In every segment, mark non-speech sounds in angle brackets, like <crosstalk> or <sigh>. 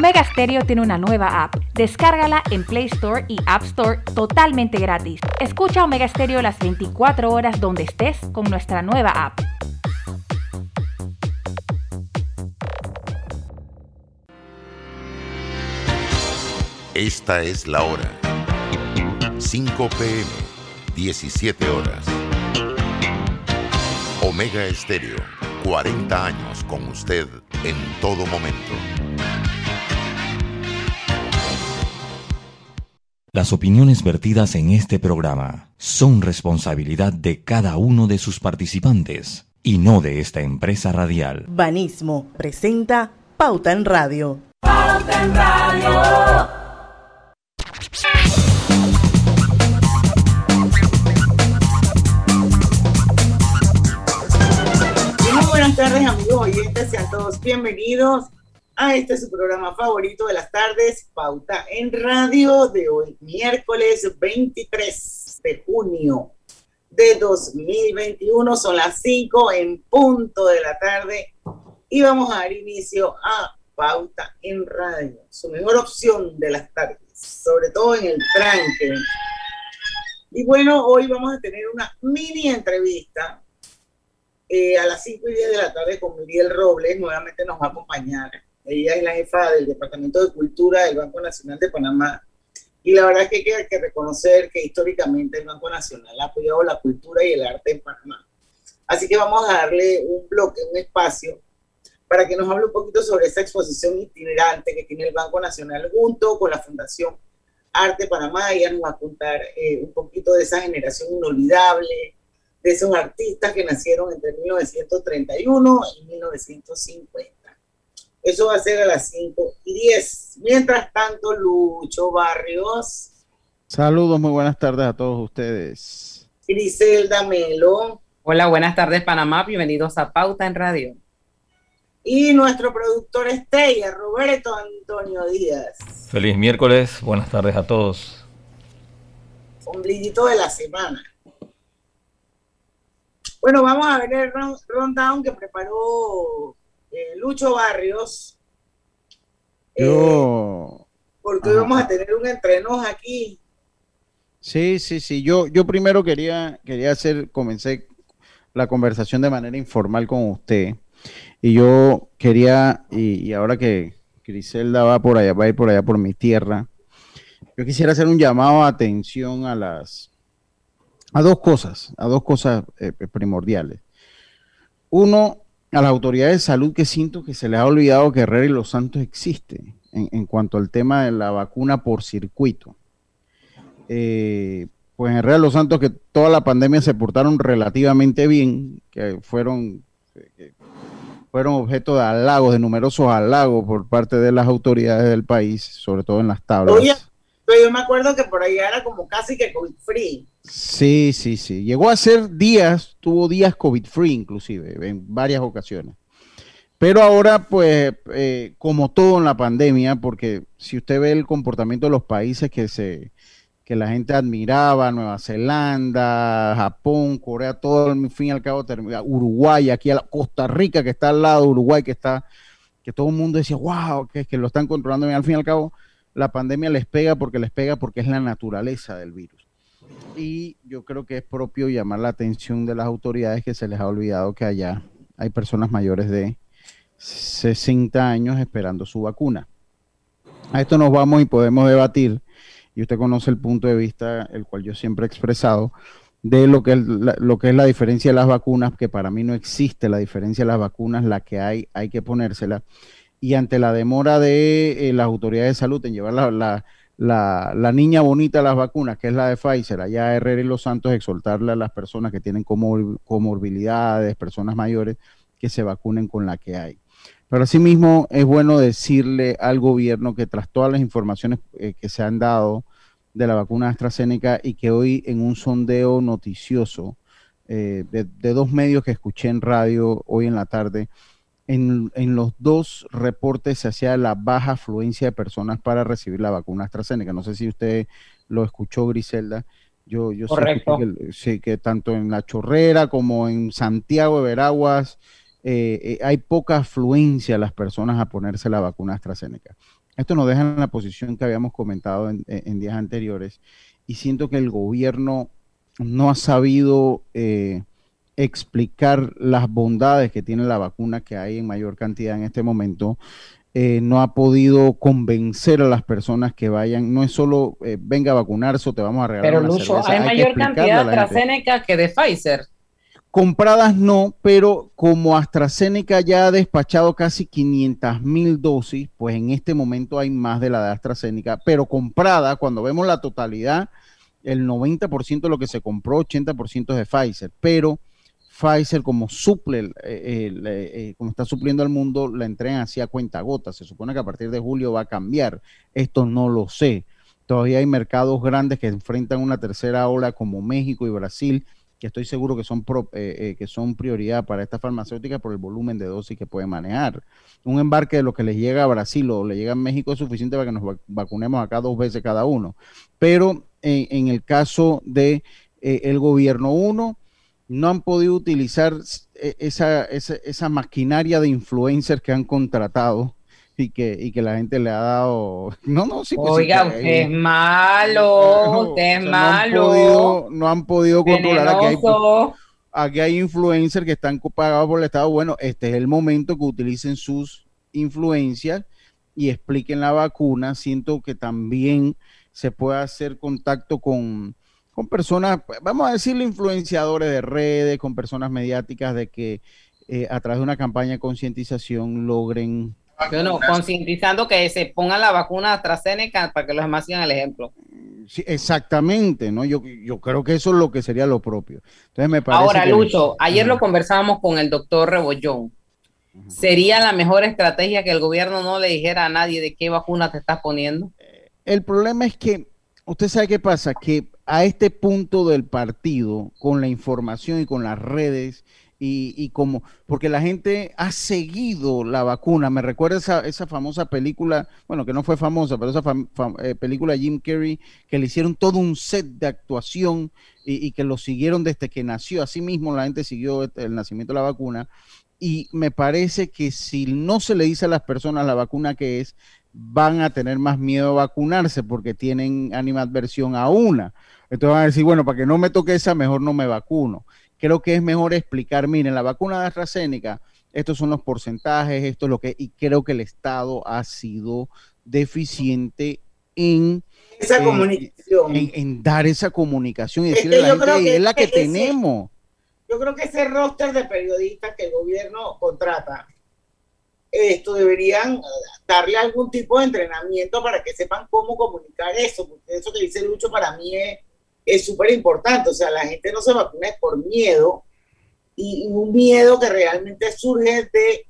Omega Stereo tiene una nueva app. Descárgala en Play Store y App Store totalmente gratis. Escucha Omega Stereo las 24 horas donde estés con nuestra nueva app. Esta es la hora. 5 pm, 17 horas. Omega Estéreo, 40 años con usted en todo momento. Las opiniones vertidas en este programa son responsabilidad de cada uno de sus participantes y no de esta empresa radial. Banismo presenta Pauta en Radio. Pauta en Radio. Muy buenas tardes amigos oyentes, sean todos bienvenidos a este su programa favorito de las tardes, Pauta en Radio, de hoy miércoles 23 de junio de 2021. Son las 5 en punto de la tarde y vamos a dar inicio a Pauta en Radio, su mejor opción de las tardes, sobre todo en el tranque. Y bueno, hoy vamos a tener una mini entrevista eh, a las 5 y 10 de la tarde con Miriel Robles, nuevamente nos va a acompañar ella es la jefa del Departamento de Cultura del Banco Nacional de Panamá. Y la verdad es que hay que, reconocer que históricamente el Banco Nacional ha apoyado la cultura y el arte en Panamá. Así que vamos a darle un bloque, un espacio, para que nos hable un poquito sobre esta exposición itinerante que tiene el Banco Nacional junto con la Fundación Arte Panamá. Ella nos va a contar eh, un poquito de esa generación inolvidable, de esos artistas que nacieron entre 1931 y 1950. Eso va a ser a las 5 y 10. Mientras tanto, Lucho Barrios. Saludos, muy buenas tardes a todos ustedes. Griselda Melo. Hola, buenas tardes Panamá, bienvenidos a Pauta en Radio. Y nuestro productor estrella, Roberto Antonio Díaz. Feliz miércoles, buenas tardes a todos. Ombliguito de la semana. Bueno, vamos a ver el rundown que preparó eh, Lucho Barrios. Yo. Eh, porque hoy vamos a tener un entreno aquí. Sí, sí, sí. Yo, yo primero quería, quería hacer, comencé la conversación de manera informal con usted. Y yo quería, y, ahora que Griselda va por allá, va a ir por allá por mi tierra, yo quisiera hacer un llamado a atención a las, a dos cosas, a dos cosas eh, primordiales. Uno, a las autoridades de salud que siento que se les ha olvidado que Herrera y Los Santos existe en, cuanto al tema de la vacuna por circuito. Eh, pues en Herrera y Los Santos que toda la pandemia se portaron relativamente bien, que fueron, fueron objeto de halagos, de numerosos halagos por parte de las autoridades del país, sobre todo en las tablas. Pero yo me acuerdo que por allá era como casi que COVID free. Sí, sí, sí. Llegó a ser días, tuvo días COVID free inclusive, en varias ocasiones. Pero ahora, pues, eh, como todo en la pandemia, porque si usted ve el comportamiento de los países que se que la gente admiraba, Nueva Zelanda, Japón, Corea, todo al fin y al cabo, Uruguay, aquí a Costa Rica que está al lado, Uruguay que está, que todo el mundo decía, wow, que, que lo están controlando bien, al fin y al cabo, la pandemia les pega porque les pega porque es la naturaleza del virus. Y yo creo que es propio llamar la atención de las autoridades que se les ha olvidado que allá hay personas mayores de 60 años esperando su vacuna. A esto nos vamos y podemos debatir, y usted conoce el punto de vista, el cual yo siempre he expresado, de lo que, es la, lo que es la diferencia de las vacunas, que para mí no existe la diferencia de las vacunas, la que hay, hay que ponérsela y ante la demora de eh, las autoridades de salud en llevar la, la, niña bonita a las vacunas, que es la de Pfizer, allá Herrera y Los Santos, exhortarle a las personas que tienen comorbilidades, personas mayores, que se vacunen con la que hay. Pero asimismo es bueno decirle al gobierno que tras todas las informaciones eh, que se han dado de la vacuna AstraZeneca y que hoy en un sondeo noticioso eh, de, dos medios que escuché en radio hoy en la tarde, en, los dos reportes se hacía la baja afluencia de personas para recibir la vacuna AstraZeneca. No sé si usted lo escuchó, Griselda. Yo, yo Sé que, sí, que tanto en La Chorrera como en Santiago de Veraguas eh, hay poca afluencia a las personas a ponerse la vacuna AstraZeneca. Esto nos deja en la posición que habíamos comentado en, días anteriores y siento que el gobierno no ha sabido explicar las bondades que tiene la vacuna que hay en mayor cantidad en este momento eh, no ha podido convencer a las personas que vayan. No es solo eh, venga a vacunarse o te vamos a regalar. Pero Lucho, hay, mayor cantidad de AstraZeneca que de Pfizer. Compradas no, pero como AstraZeneca ya ha despachado casi 500 mil dosis, pues en este momento hay más de la de AstraZeneca, pero comprada, cuando vemos la totalidad, el 90% de lo que se compró, 80% es de Pfizer, pero Pfizer como suple, eh, eh, como está supliendo al mundo, la entregan así a cuenta gota. Se supone que a partir de julio va a cambiar. Esto no lo sé. Todavía hay mercados grandes que enfrentan una tercera ola como México y Brasil, que estoy seguro que son, eh, que son prioridad para esta farmacéutica por el volumen de dosis que pueden manejar. Un embarque de lo que les llega a Brasil o le llega a México es suficiente para que nos vacunemos acá dos veces cada uno. Pero en, el caso de el gobierno, uno, no han podido utilizar e, esa, esa, maquinaria de influencers que han contratado y que, y que la gente le ha dado. <laughs> No, no, sí, pues Oiga, usted es malo, <laughs> usted es malo. No han podido, controlar a que, hay, aquí hay influencers que están pagados por el Estado. Bueno, este es el momento que utilicen sus influencias y expliquen la vacuna. Siento que también se puede hacer contacto con con personas, vamos a decirle influenciadores de redes, con personas mediáticas de que eh, a través de una campaña de concientización logren... Bueno, concientizando que se ponga la vacuna AstraZeneca para que los demás sigan el ejemplo. Sí, exactamente, ¿no? Yo, yo creo que eso es lo que sería lo propio. Entonces me parece Ahora, Lucho, ayer lo conversábamos con el doctor Rebollón. ¿Sería la mejor estrategia que el gobierno no le dijera a nadie de qué vacuna te estás poniendo? El problema es que, usted sabe qué pasa, que a este punto del partido, con la información y con las redes, y, como, porque la gente ha seguido la vacuna. Me recuerda esa, esa famosa película, bueno, que no fue famosa, pero esa eh, película Jim Carrey, que le hicieron todo un set de actuación y, que lo siguieron desde que nació. Así mismo la gente siguió el nacimiento de la vacuna. Y me parece que si no se le dice a las personas la vacuna que es, van a tener más miedo a vacunarse porque tienen animadversión a una. Entonces van a decir, bueno, para que no me toque esa, mejor no me vacuno. Creo que es mejor explicar, miren, la vacuna de AstraZeneca, estos son los porcentajes, esto es lo que, y creo que el Estado ha sido deficiente en esa comunicación. En, dar esa comunicación y decirle a la gente, que, es la que, tenemos. Yo creo que ese roster de periodistas que el gobierno contrata, esto deberían darle algún tipo de entrenamiento para que sepan cómo comunicar eso, porque eso que dice Lucho para mí es es súper importante. O sea, la gente no se vacuna por miedo y, un miedo que realmente surge de,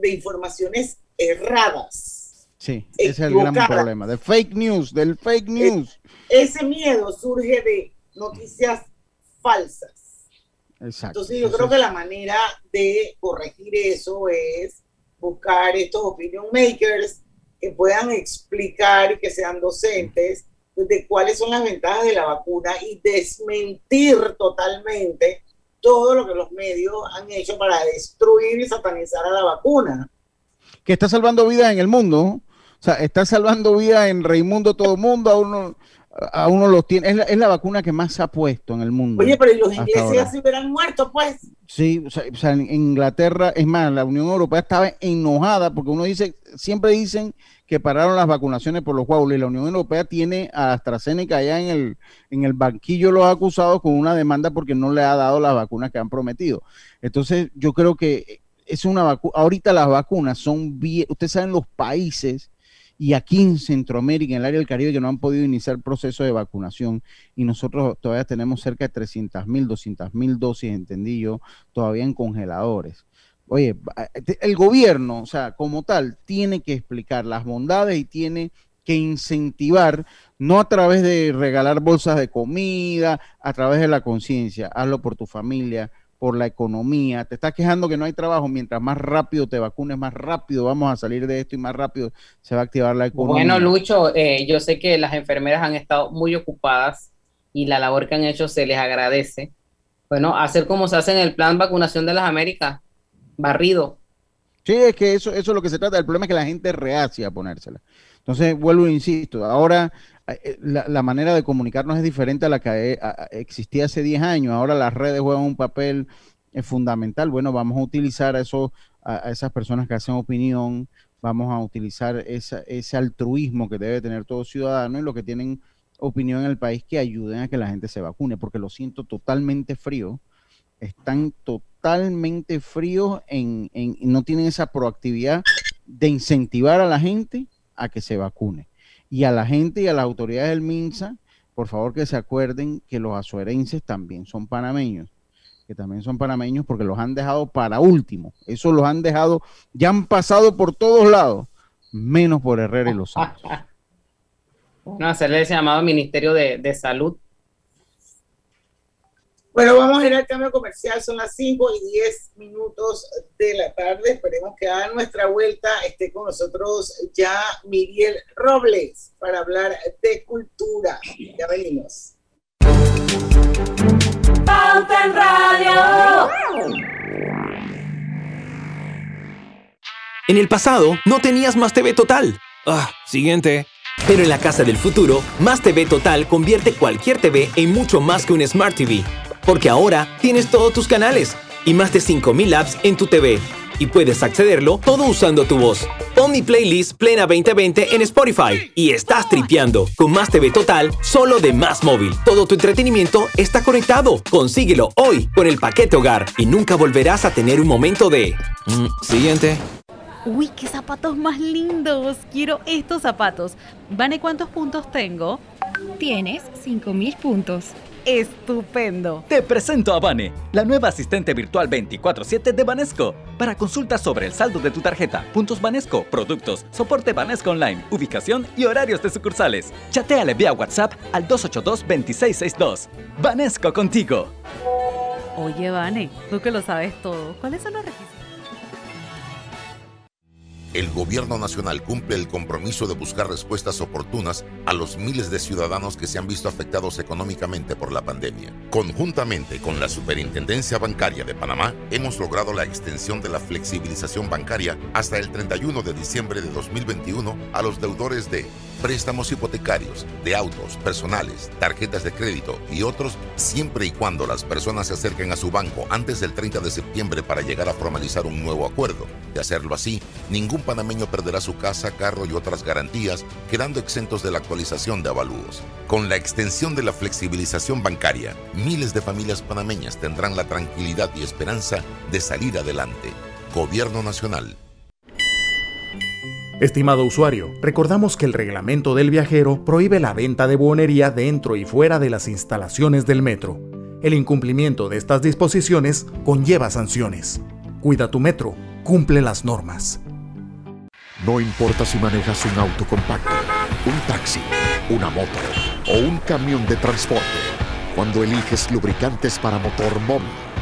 de informaciones erradas. Sí, ese es el gran problema, de fake news, del fake news. ese miedo surge de noticias falsas. Exacto. Entonces yo creo que la manera de corregir eso es buscar estos opinion makers que puedan explicar y que sean docentes de cuáles son las ventajas de la vacuna y desmentir totalmente todo lo que los medios han hecho para destruir y satanizar a la vacuna. Que está salvando vidas en el mundo. O sea, está salvando vidas en Raimundo todo el mundo, a uno, a uno los tiene. Es la, vacuna que más se ha puesto en el mundo. Oye, pero los ingleses ya se hubieran muerto, pues. Sí, o sea, en Inglaterra, es más, la Unión Europea estaba enojada porque uno dice, siempre dicen que pararon las vacunaciones por los guaules. La Unión Europea tiene a AstraZeneca allá en el, en el banquillo los acusados con una demanda porque no le ha dado las vacunas que han prometido. Entonces, yo creo que es una vacuna. Ahorita las vacunas son bien. Ustedes saben los países y aquí en Centroamérica, en el área del Caribe, que no han podido iniciar el proceso de vacunación y nosotros todavía tenemos cerca de 300 mil, 200 mil dosis, entendí yo, todavía en congeladores. Oye, el gobierno, o sea, como tal, tiene que explicar las bondades y tiene que incentivar, no a través de regalar bolsas de comida, a través de la conciencia, hazlo por tu familia, por la economía, te estás quejando que no hay trabajo, mientras más rápido te vacunes, más rápido vamos a salir de esto y más rápido se va a activar la economía. Bueno, Lucho, eh, yo sé que las enfermeras han estado muy ocupadas y la labor que han hecho se les agradece. Bueno, hacer como se hace en el plan vacunación de las Américas, barrido. Sí, es que eso, eso es lo que se trata. El problema es que la gente reacia a ponérsela. Entonces, vuelvo e insisto, ahora eh, la, manera de comunicarnos es diferente a la que eh, existía hace 10 años. Ahora las redes juegan un papel eh, fundamental. Bueno, vamos a utilizar a, eso, a, esas personas que hacen opinión, vamos a utilizar ese altruismo que debe tener todo ciudadano y lo que tienen opinión en el país que ayuden a que la gente se vacune, porque lo siento totalmente frío. Están totalmente fríos en, en, no tienen esa proactividad de incentivar a la gente a que se vacune. Y a la gente y a las autoridades del MINSA, por favor que se acuerden que los azuerenses también son panameños, que también son panameños porque los han dejado para último. Eso los han dejado, ya han pasado por todos lados, menos por Herrera y los Santos. <laughs> Bueno, hacerle ese llamado Ministerio de, de Salud bueno, vamos a ir al cambio comercial, son las 5 y 10 minutos de la tarde. Esperemos que a nuestra vuelta esté con nosotros ya Miguel Robles para hablar de cultura. Ya venimos. Pauta en Radio. En el pasado no tenías más TV Total. Ah, siguiente. Pero en la casa del futuro, Más TV Total convierte cualquier TV en mucho más que un Smart TV porque ahora tienes todos tus canales y más de 5000 apps en tu TV. Y puedes accederlo todo usando tu voz. Pon mi playlist Plena 2020 en Spotify y estás tripeando con Más TV Total solo de Más Móvil. Todo tu entretenimiento está conectado. Consíguelo hoy con el paquete hogar y nunca volverás a tener un momento de... Mm, siguiente. Uy, qué zapatos más lindos. Quiero estos zapatos. Vane, ¿cuántos puntos tengo? Tienes 5000 puntos estupendo. Te presento a Vane, la nueva asistente virtual 24/7 de Banesco. Para consultas sobre el saldo de tu tarjeta, puntos Banesco, productos, soporte Banesco Online, ubicación y horarios de sucursales. Chateale vía WhatsApp al 282-2662. Banesco contigo. Oye, Vane, tú que lo sabes todo, ¿cuáles son los requisitos? El gobierno nacional cumple el compromiso de buscar respuestas oportunas a los miles de ciudadanos que se han visto afectados económicamente por la pandemia. Conjuntamente con la Superintendencia Bancaria de Panamá, hemos logrado la extensión de la flexibilización bancaria hasta el 31 de diciembre de 2021 a los deudores de préstamos hipotecarios, de autos, personales, tarjetas de crédito y otros, siempre y cuando las personas se acerquen a su banco antes del 30 de septiembre para llegar a formalizar un nuevo acuerdo. De hacerlo así, ningún panameño perderá su casa, carro y otras garantías, quedando exentos de la actualización de avalúos. Con la extensión de la flexibilización bancaria, miles de familias panameñas tendrán la tranquilidad y esperanza de salir adelante. Gobierno Nacional. Estimado usuario, recordamos que el reglamento del viajero prohíbe la venta de buonería dentro y fuera de las instalaciones del metro. El incumplimiento de estas disposiciones conlleva sanciones. Cuida tu metro, cumple las normas. No importa si manejas un auto compacto, un taxi, una moto o un camión de transporte, cuando eliges lubricantes para motor móvil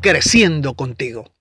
creciendo contigo.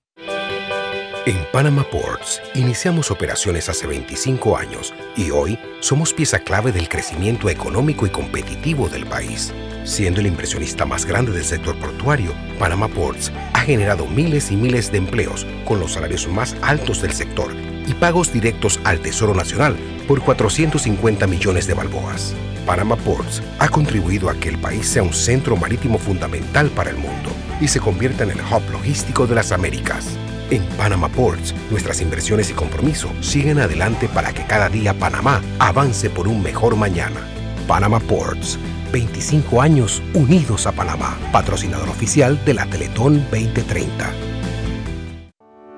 En Panama Ports iniciamos operaciones hace 25 años y hoy somos pieza clave del crecimiento económico y competitivo del país. Siendo el inversionista más grande del sector portuario, Panama Ports ha generado miles y miles de empleos con los salarios más altos del sector y pagos directos al Tesoro Nacional por 450 millones de balboas. Panama Ports ha contribuido a que el país sea un centro marítimo fundamental para el mundo y se convierta en el hub logístico de las Américas. En Panama Ports, nuestras inversiones y compromiso siguen adelante para que cada día Panamá avance por un mejor mañana. Panama Ports 25 años unidos a Panamá, patrocinador oficial de la Teletón 2030.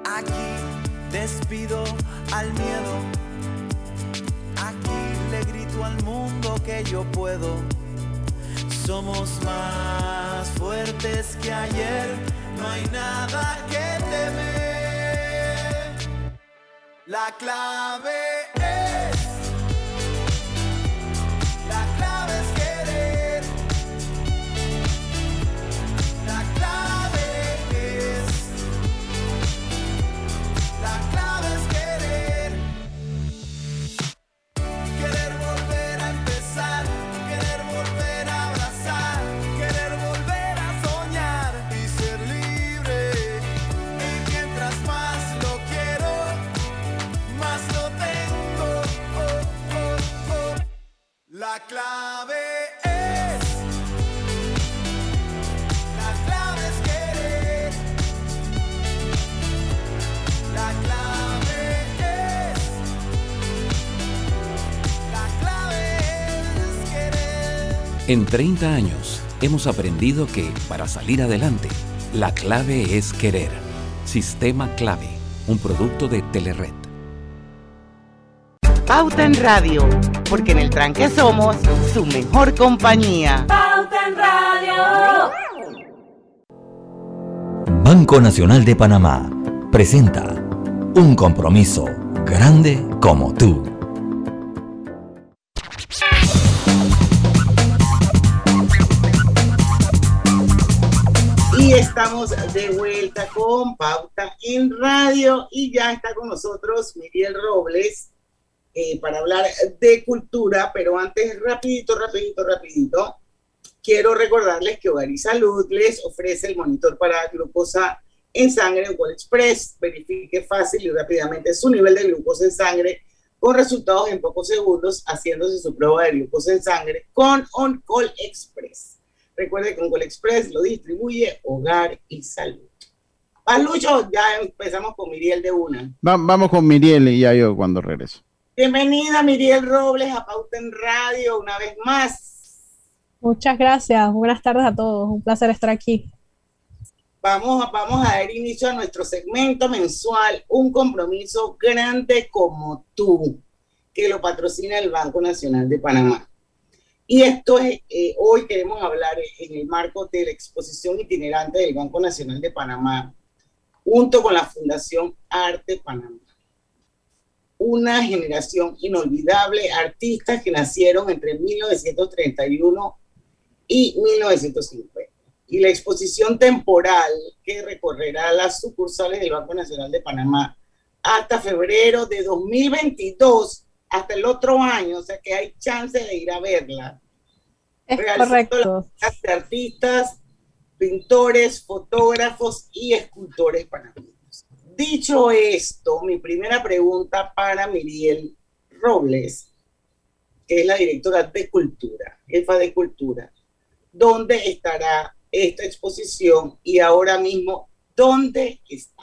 Aquí despido al miedo. Aquí le grito al mundo que yo puedo. Somos más fuertes que ayer. No hay nada que temer. La clave es. En 30 años hemos aprendido que para salir adelante, la clave es querer. Sistema Clave, un producto de Telered. Pauta en Radio, porque en el tranque somos su mejor compañía. Pauta en Radio. Banco Nacional de Panamá presenta un compromiso grande como tú. De vuelta con Pauta en Radio y ya está con nosotros Miguel Robles eh, para hablar de cultura, pero antes, rapidito, rapidito, rapidito, quiero recordarles que Hogar y Salud les ofrece el monitor para glucosa en sangre en Express. Verifique fácil y rápidamente su nivel de glucosa en sangre con resultados en pocos segundos haciéndose su prueba de glucosa en sangre con On Call Express. Recuerde que Oncol Express lo distribuye Hogar y Salud. Palucho, ya empezamos con Miriel de una. Va- vamos con Miriel y ya yo cuando regreso. Bienvenida Miriel Robles a Pauta en Radio una vez más. Muchas gracias. Buenas tardes a todos. Un placer estar aquí. Vamos, a- vamos a dar inicio a nuestro segmento mensual, un compromiso grande como tú, que lo patrocina el Banco Nacional de Panamá. Y esto es, eh, hoy queremos hablar en el marco de la exposición itinerante del Banco Nacional de Panamá, junto con la Fundación Arte Panamá. Una generación inolvidable, artistas que nacieron entre 1931 y 1950 y la exposición temporal que recorrerá las sucursales del Banco Nacional de Panamá hasta febrero de 2022, hasta el otro año, o sea que hay chance de ir a verla. Es Realizando correcto. las de artistas, pintores, fotógrafos y escultores panameños. Dicho esto, mi primera pregunta para Miriel Robles, que es la directora de Cultura, jefa de Cultura. ¿Dónde estará esta exposición y ahora mismo dónde está?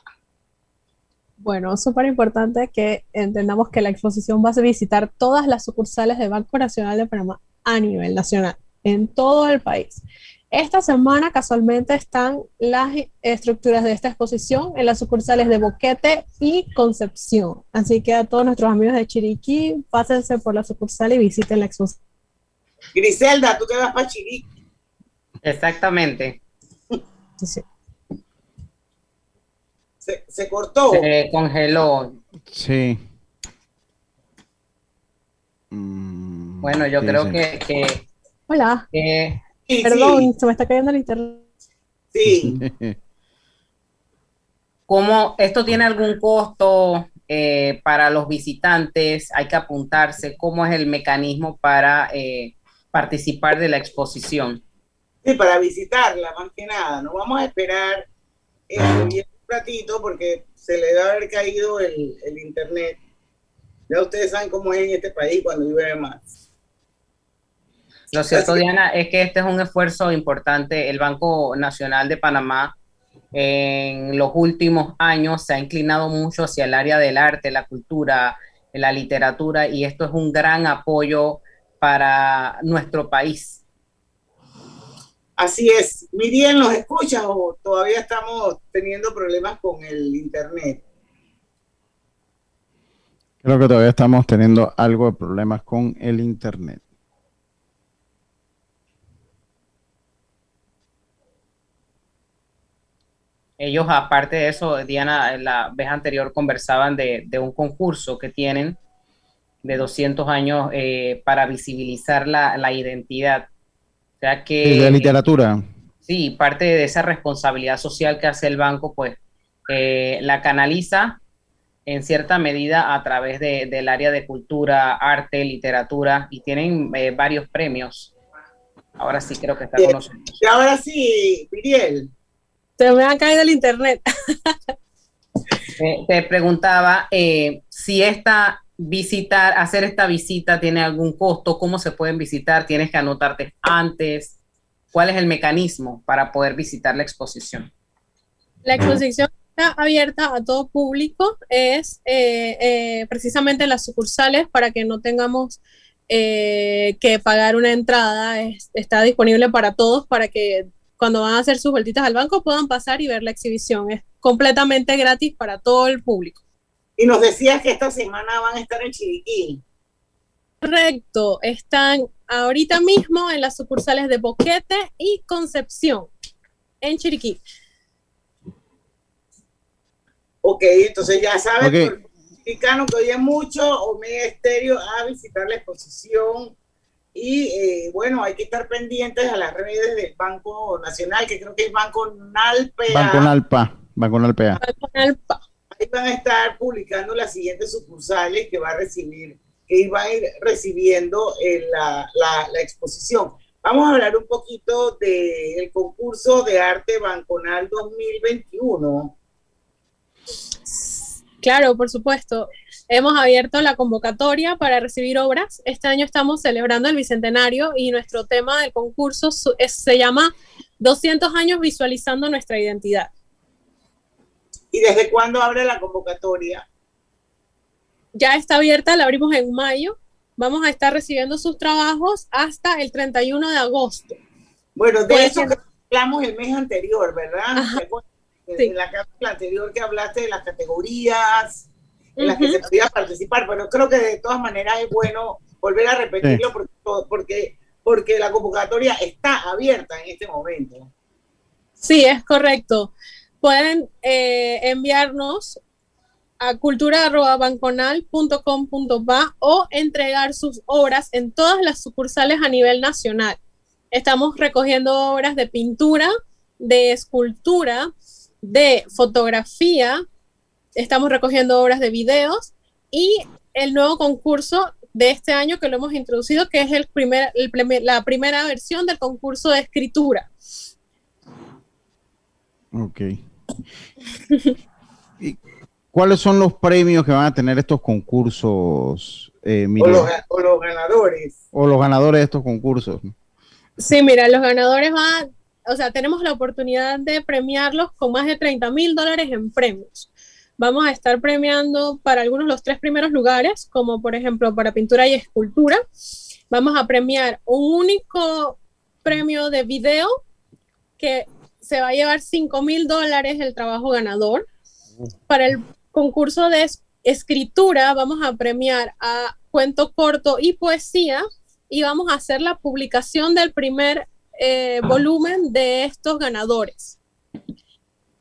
Bueno, súper importante que entendamos que la exposición va a visitar todas las sucursales del Banco Nacional de Panamá a nivel nacional, en todo el país. Esta semana casualmente están las estructuras de esta exposición en las sucursales de Boquete y Concepción. Así que a todos nuestros amigos de Chiriquí, pásense por la sucursal y visiten la exposición. Griselda, tú que vas para Chiriquí. Exactamente. Se, se cortó. Se congeló. Sí. Bueno, yo Sí, creo sí. que, que, Hola. que- Perdón, se me está cayendo el internet. Sí. <laughs> ¿Cómo esto tiene algún costo eh, para los visitantes? Hay que apuntarse. ¿Cómo es el mecanismo para eh, participar de la exposición? Sí, para visitarla, más que nada. No vamos a esperar eh, un ratito porque se le debe haber caído el, el internet. Ya ustedes saben cómo es en este país cuando llueve más. Lo cierto, Diana, es que este es un esfuerzo importante. El Banco Nacional de Panamá en los últimos años se ha inclinado mucho hacia el área del arte, la cultura, la literatura, y esto es un gran apoyo para nuestro país. Así es. Miriam, ¿nos escuchas o todavía estamos teniendo problemas con el internet? Creo que todavía estamos teniendo algo de problemas con el internet. Ellos, aparte de eso, Diana, la vez anterior conversaban de, de un concurso que tienen de 200 años eh, para visibilizar la, la identidad. O sea que... De literatura. Sí, parte de esa responsabilidad social que hace el banco, pues eh, la canaliza en cierta medida a través de- del área de cultura, arte, literatura, y tienen eh, varios premios. Ahora sí creo que está con nosotros. Y ahora sí, Miriel. Se me ha caído el internet. <laughs> Eh, te preguntaba eh, si esta visitar, hacer esta visita tiene algún costo, cómo se pueden visitar, tienes que anotarte antes, cuál es el mecanismo para poder visitar la exposición. La exposición está abierta a todo público, es eh, eh, precisamente en las sucursales para que no tengamos eh, que pagar una entrada, es- está disponible para todos para que cuando van a hacer sus vueltitas al banco puedan pasar y ver la exhibición. Es completamente gratis para todo el público. Y nos decías que esta semana van a estar en Chiriquí. Correcto, están ahorita mismo en las sucursales de Boquete y Concepción, en Chiriquí. Ok, entonces ya sabes, Ok. por el mexicano que oye mucho, Omega Estéreo a visitar la exposición. Y eh, bueno, hay que estar pendientes a las redes del Banco Nacional, que creo que es Banco Nalpea. Banco Nalpa. Banco Nalpea. Van a estar publicando las siguientes sucursales que va a recibir, que iba a ir recibiendo en la, la- exposición. Vamos a hablar un poquito del concurso de arte Banconal 2021. Claro, por supuesto. Hemos abierto la convocatoria para recibir obras. Este año estamos celebrando el Bicentenario y nuestro tema del concurso se llama 200 años visualizando nuestra identidad. ¿Y desde cuándo abre la convocatoria? Ya está abierta, la abrimos en mayo. Vamos a estar recibiendo sus trabajos hasta el 31 de agosto. Bueno, de Puede eso ser- que hablamos el mes anterior, ¿verdad? En Sí. la cápsula anterior que hablaste de las categorías en las que se podía participar, pero creo que de todas maneras es bueno volver a repetirlo porque, porque, porque la convocatoria está abierta en este momento. Sí, es correcto. Pueden eh, enviarnos a cultura.banconal.com.pa o entregar sus obras en todas las sucursales a nivel nacional. Estamos recogiendo obras de pintura, de escultura, de fotografía, estamos recogiendo obras de videos y el nuevo concurso de este año que lo hemos introducido, que es el primer, el la primera versión del concurso de escritura. Ok. ¿Y ¿Cuáles son los premios que van a tener estos concursos, eh, O Miriam? los, o los ganadores. O los ganadores de estos concursos. Sí, mira, los ganadores van, o sea, tenemos la oportunidad de premiarlos con más de 30 mil dólares en premios. Vamos a estar premiando para algunos los tres primeros lugares, como por ejemplo para pintura y escultura. Vamos a premiar un único premio de video que se va a llevar 5 mil dólares el trabajo ganador. Para el concurso de es- escritura vamos a premiar a cuento corto y poesía y vamos a hacer la publicación del primer eh, volumen de estos ganadores.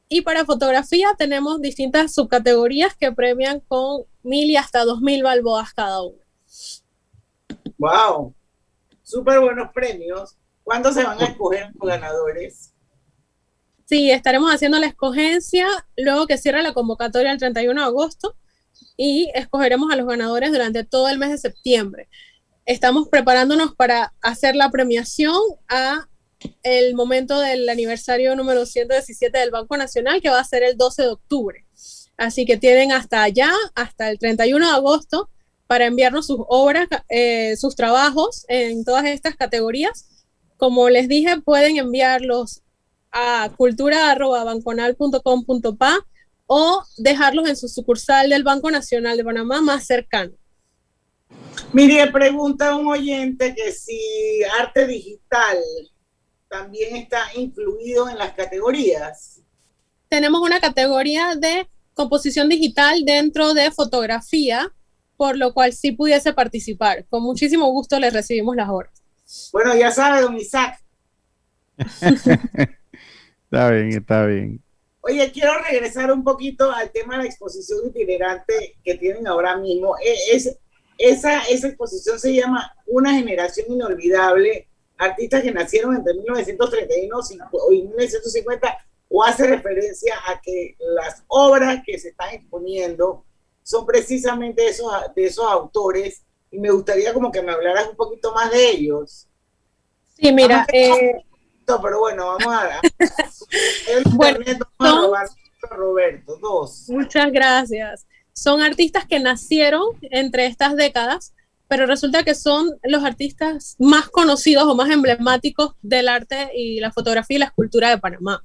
Y para fotografía tenemos distintas subcategorías que premian con mil y hasta dos mil balboas cada uno. ¡Wow! Súper buenos premios. ¿Cuándo se van a escoger los ganadores? Sí, estaremos haciendo la escogencia luego que cierra la convocatoria el 31 de agosto y escogeremos a los ganadores durante todo el mes de septiembre. Estamos preparándonos para hacer la premiación a el momento del aniversario número 117 del Banco Nacional, que va a ser el 12 de octubre. Así que tienen hasta allá, hasta el 31 de agosto, para enviarnos sus obras, eh, sus trabajos en todas estas categorías. Como les dije, pueden enviarlos a cultura.banconal.com.pa o dejarlos en su sucursal del Banco Nacional de Panamá más cercano. Mire, pregunta un oyente que si arte digital también está incluido en las categorías. Tenemos una categoría de composición digital dentro de fotografía, por lo cual sí pudiese participar. Con muchísimo gusto les recibimos las obras. Bueno, ya sabe, don Isaac. <laughs> está bien, está bien. Oye, quiero regresar un poquito al tema de la exposición itinerante que tienen ahora mismo. E- Es, esa, esa exposición se llama Una generación inolvidable, artistas que nacieron entre 1931 y 1950, o hace referencia a que las obras que se están exponiendo son precisamente de esos, de esos autores, y me gustaría como que me hablaras un poquito más de ellos. Sí, mira, eh, poquito, pero bueno, vamos a... el internet, vamos a son- robar a Roberto, dos. Muchas gracias. Son artistas que nacieron entre estas décadas, pero resulta que son los artistas más conocidos o más emblemáticos del arte y la fotografía y la escultura de Panamá.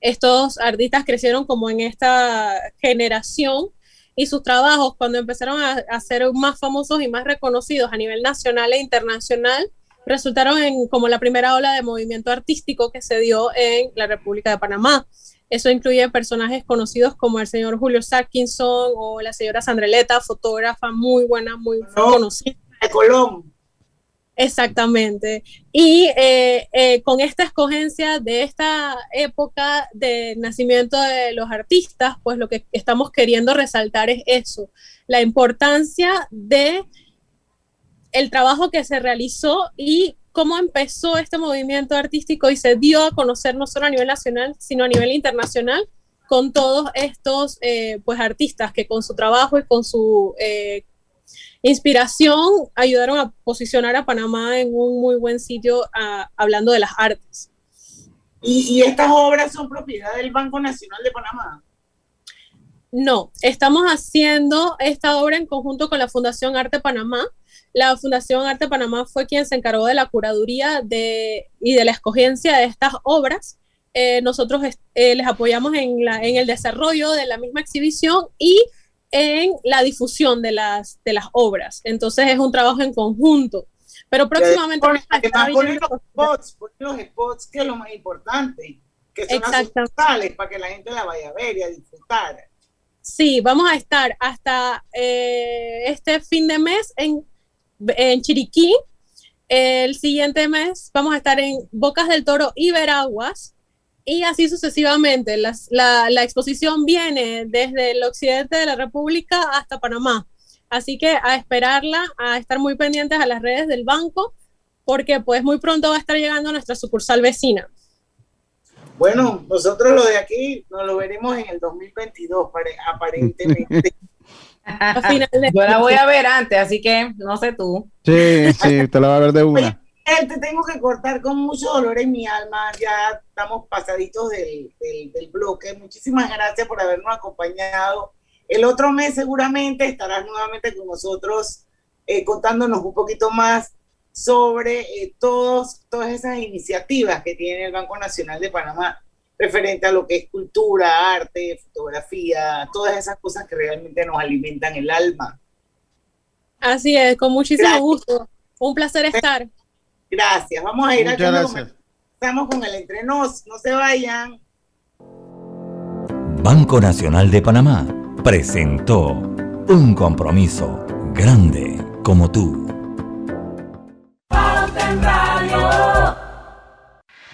Estos artistas crecieron como en esta generación y sus trabajos cuando empezaron a, a ser más famosos y más reconocidos a nivel nacional e internacional resultaron en como la primera ola de movimiento artístico que se dio en la República de Panamá. Eso incluye personajes conocidos como el señor Julio Sarkinson o la señora Sandreleta, fotógrafa muy buena, muy conocida. De Colón. Exactamente. Y eh, eh, con esta escogencia de esta época de nacimiento de los artistas, pues lo que estamos queriendo resaltar es eso, la importancia de el trabajo que se realizó y cómo empezó este movimiento artístico y se dio a conocer no solo a nivel nacional, sino a nivel internacional con todos estos eh, pues artistas que con su trabajo y con su eh, inspiración ayudaron a posicionar a Panamá en un muy buen sitio a- hablando de las artes. Y, y estas obras son propiedad del Banco Nacional de Panamá. No, estamos haciendo esta obra en conjunto con la Fundación Arte Panamá. La Fundación Arte Panamá fue quien se encargó de la curaduría de, y de la escogencia de estas obras. Eh, nosotros eh, les apoyamos en, la- en el desarrollo de la misma exhibición y en la difusión de las, de las obras. Entonces es un trabajo en conjunto. Pero próximamente viendo- los spots, los spots, que es lo más importante, que son las para que la gente la vaya a ver y a disfrutar. Sí, vamos a estar hasta eh, este fin de mes en, en Chiriquí. El siguiente mes vamos a estar en Bocas del Toro y Veraguas. Y así sucesivamente. Las- la, la exposición viene desde el occidente de la República hasta Panamá. Así que a esperarla, a estar muy pendientes a las redes del banco, porque pues muy pronto va a estar llegando a nuestra sucursal vecina. Bueno, nosotros lo de aquí nos lo veremos en el 2022, pare- <laughs> Yo la voy a ver antes, así que no sé tú. Sí, sí, te la va a ver de una. Él, te tengo que cortar con mucho dolor en mi alma. Ya estamos pasaditos del, del, del bloque. Muchísimas gracias por habernos acompañado. El otro mes seguramente estarás nuevamente con nosotros eh, contándonos un poquito más sobre eh, todos, todas esas iniciativas que tiene el Banco Nacional de Panamá referente a lo que es cultura, arte, fotografía, todas esas cosas que realmente nos alimentan el alma. Así es, con muchísimo Gracias. gusto. Un placer estar. Gracias. Vamos a ir Muchas gracias. Estamos con el entrenos. No se vayan. Banco Nacional de Panamá presentó un compromiso grande como tú.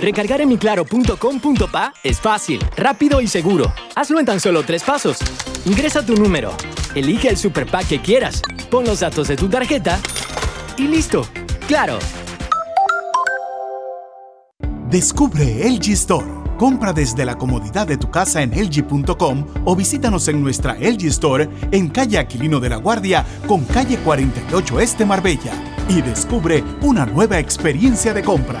Recargar en miclaro.com.pa es fácil, rápido y seguro. Hazlo en tan solo tres pasos. Ingresa tu número, elige el super pack que quieras, pon los datos de tu tarjeta y listo. ¡Claro! Descubre LG Store. Compra desde la comodidad de tu casa en LG.com o visítanos en nuestra LG Store en calle Aquilino de la Guardia con calle 48 Este Marbella y descubre una nueva experiencia de compra.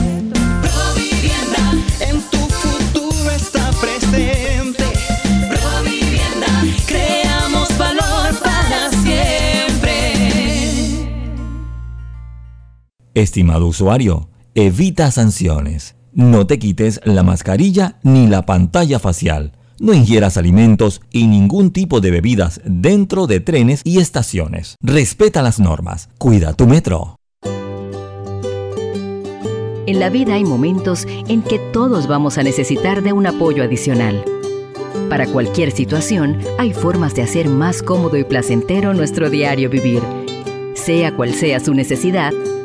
Estimado usuario, evita sanciones. No te quites la mascarilla ni la pantalla facial. No ingieras alimentos y ningún tipo de bebidas dentro de trenes y estaciones. Respeta las normas. Cuida tu metro. En la vida hay momentos en que todos vamos a necesitar de un apoyo adicional. Para cualquier situación, hay formas de hacer más cómodo y placentero nuestro diario vivir. Sea cual sea su necesidad,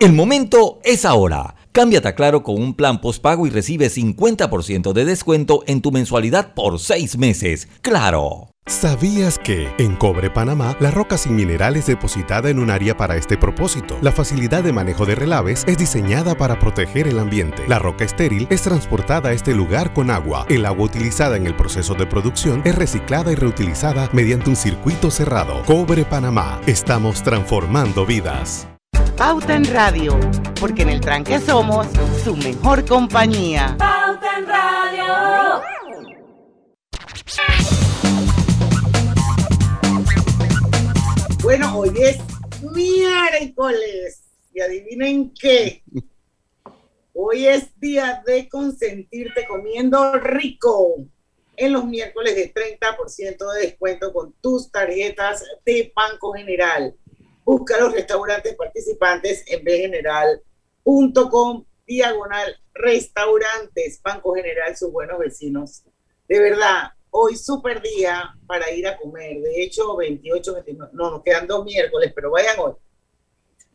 El momento es ahora. Cámbiate a Claro con un plan postpago y recibe 50% de descuento en tu mensualidad por 6 meses. ¡Claro! ¿Sabías que en Cobre Panamá la roca sin mineral es depositada en un área para este propósito? La facilidad de manejo de relaves es diseñada para proteger el ambiente. La roca estéril es transportada a este lugar con agua. El agua utilizada en el proceso de producción es reciclada y reutilizada mediante un circuito cerrado. Cobre Panamá. Estamos transformando vidas. Pauta en Radio, porque en el tranque somos su mejor compañía. Pauta en Radio. Bueno, hoy es miércoles y adivinen qué. Hoy es día de consentirte comiendo rico. En los miércoles de 30% de descuento con tus tarjetas de Banco General. Busca los restaurantes participantes en bgeneral.com diagonal restaurantes. Banco General, sus buenos vecinos. De verdad, hoy súper día para ir a comer. De hecho, 28, 29, no, nos quedan dos miércoles, pero vayan hoy.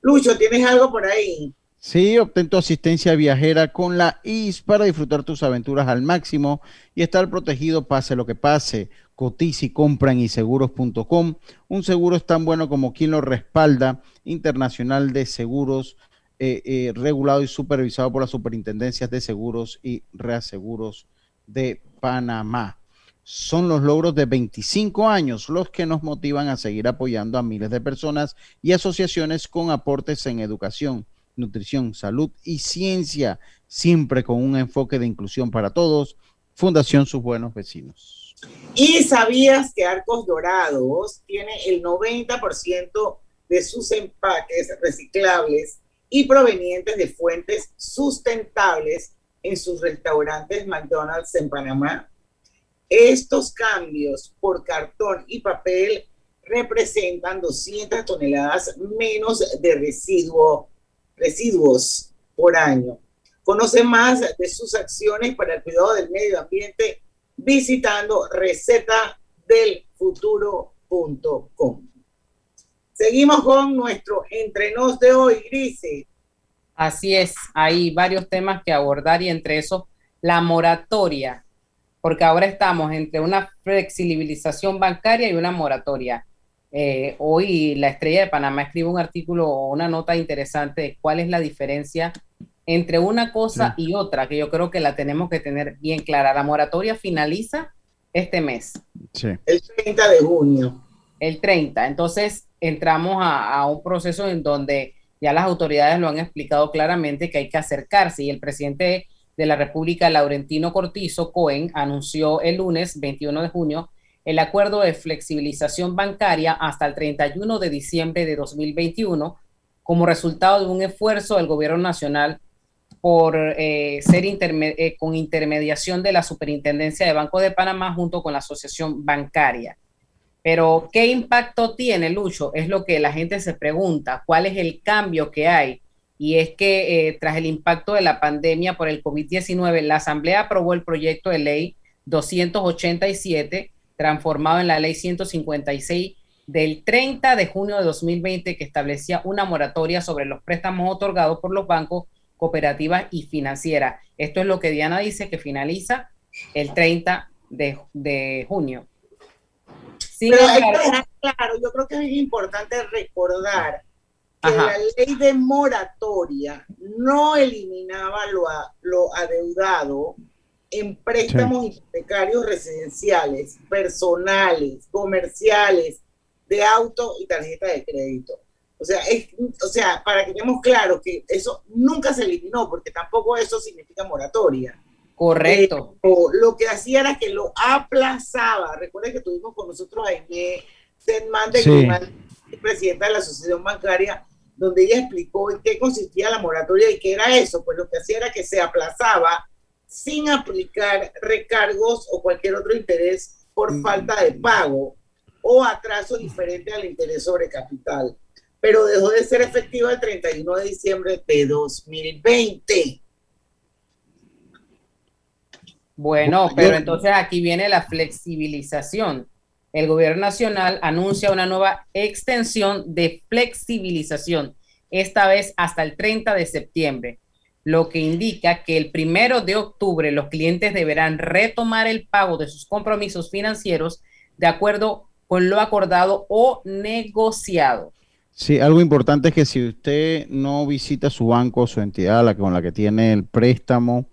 Lucho, ¿tienes algo por ahí? Sí, obtén tu asistencia viajera con la IS para disfrutar tus aventuras al máximo y estar protegido pase lo que pase. Cotiza y. Un seguro es tan bueno como quien lo respalda. Internacional de Seguros, eh, eh, regulado y supervisado por las superintendencias de seguros y reaseguros de Panamá. Son los logros de 25 años los que nos motivan a seguir apoyando a miles de personas y asociaciones con aportes en educación, nutrición, salud y ciencia, siempre con un enfoque de inclusión para todos. Fundación Sus Buenos Vecinos. ¿Y sabías que Arcos Dorados tiene el 90% de sus empaques reciclables y provenientes de fuentes sustentables en sus restaurantes McDonald's en Panamá? Estos cambios por cartón y papel representan 200 toneladas menos de residuo, residuos por año. Conoce más de sus acciones para el cuidado del medio ambiente visitando recetadelfuturo.com. Seguimos con nuestro entrenos de hoy, Grise. Así es, hay varios temas que abordar y entre esos la moratoria, porque ahora estamos entre una flexibilización bancaria y una moratoria. Eh, hoy la Estrella de Panamá escribe un artículo o una nota interesante de cuál es la diferencia entre una cosa y otra, que yo creo que la tenemos que tener bien clara. La moratoria finaliza este mes. Sí. El 30 de junio. El 30. Entonces entramos a, a un proceso en donde ya las autoridades lo han explicado claramente que hay que acercarse y el presidente de la República, Laurentino Cortizo Cohen, anunció el lunes 21 de junio el acuerdo de flexibilización bancaria hasta el 31 de diciembre de 2021 como resultado de un esfuerzo del gobierno nacional por eh, ser interme- eh, con intermediación de la Superintendencia de Banco de Panamá junto con la Asociación Bancaria. Pero, ¿qué impacto tiene, Lucho? Es lo que la gente se pregunta. ¿Cuál es el cambio que hay? Y es que eh, tras el impacto de la pandemia por el COVID-19, la Asamblea aprobó el proyecto de ley 287, transformado en la ley 156 del 30 de junio de 2020, que establecía una moratoria sobre los préstamos otorgados por los bancos, cooperativas y financieras. Esto es lo que Diana dice que finaliza el 30 de, de junio. Sin Pero hay que dejar claro, yo creo que es importante recordar que Ajá. la ley de moratoria no eliminaba lo, a- lo adeudado en préstamos hipotecarios residenciales, personales, comerciales, de auto y tarjeta de crédito. O sea, es, o sea, para que quedemos claros que eso nunca se eliminó, porque tampoco eso significa moratoria. Correcto. Eh, o lo que hacía era que lo aplazaba. Recuerden que tuvimos con nosotros a Aimee Sedman de Sí. Presidenta de la Asociación Bancaria, donde ella explicó en qué consistía la moratoria y qué era eso. Pues lo que hacía era que se aplazaba sin aplicar recargos o cualquier otro interés por falta de pago o atraso diferente al interés sobre capital. Pero dejó de ser efectiva el 31 de diciembre de 2020. Bueno, pero entonces aquí viene la flexibilización. El gobierno nacional anuncia una nueva extensión de flexibilización, esta vez hasta el 30 de septiembre, lo que indica que el primero de octubre los clientes deberán retomar el pago de sus compromisos financieros de acuerdo con lo acordado o negociado. Sí, algo importante es que si usted no visita su banco su entidad la, con la que tiene el préstamo,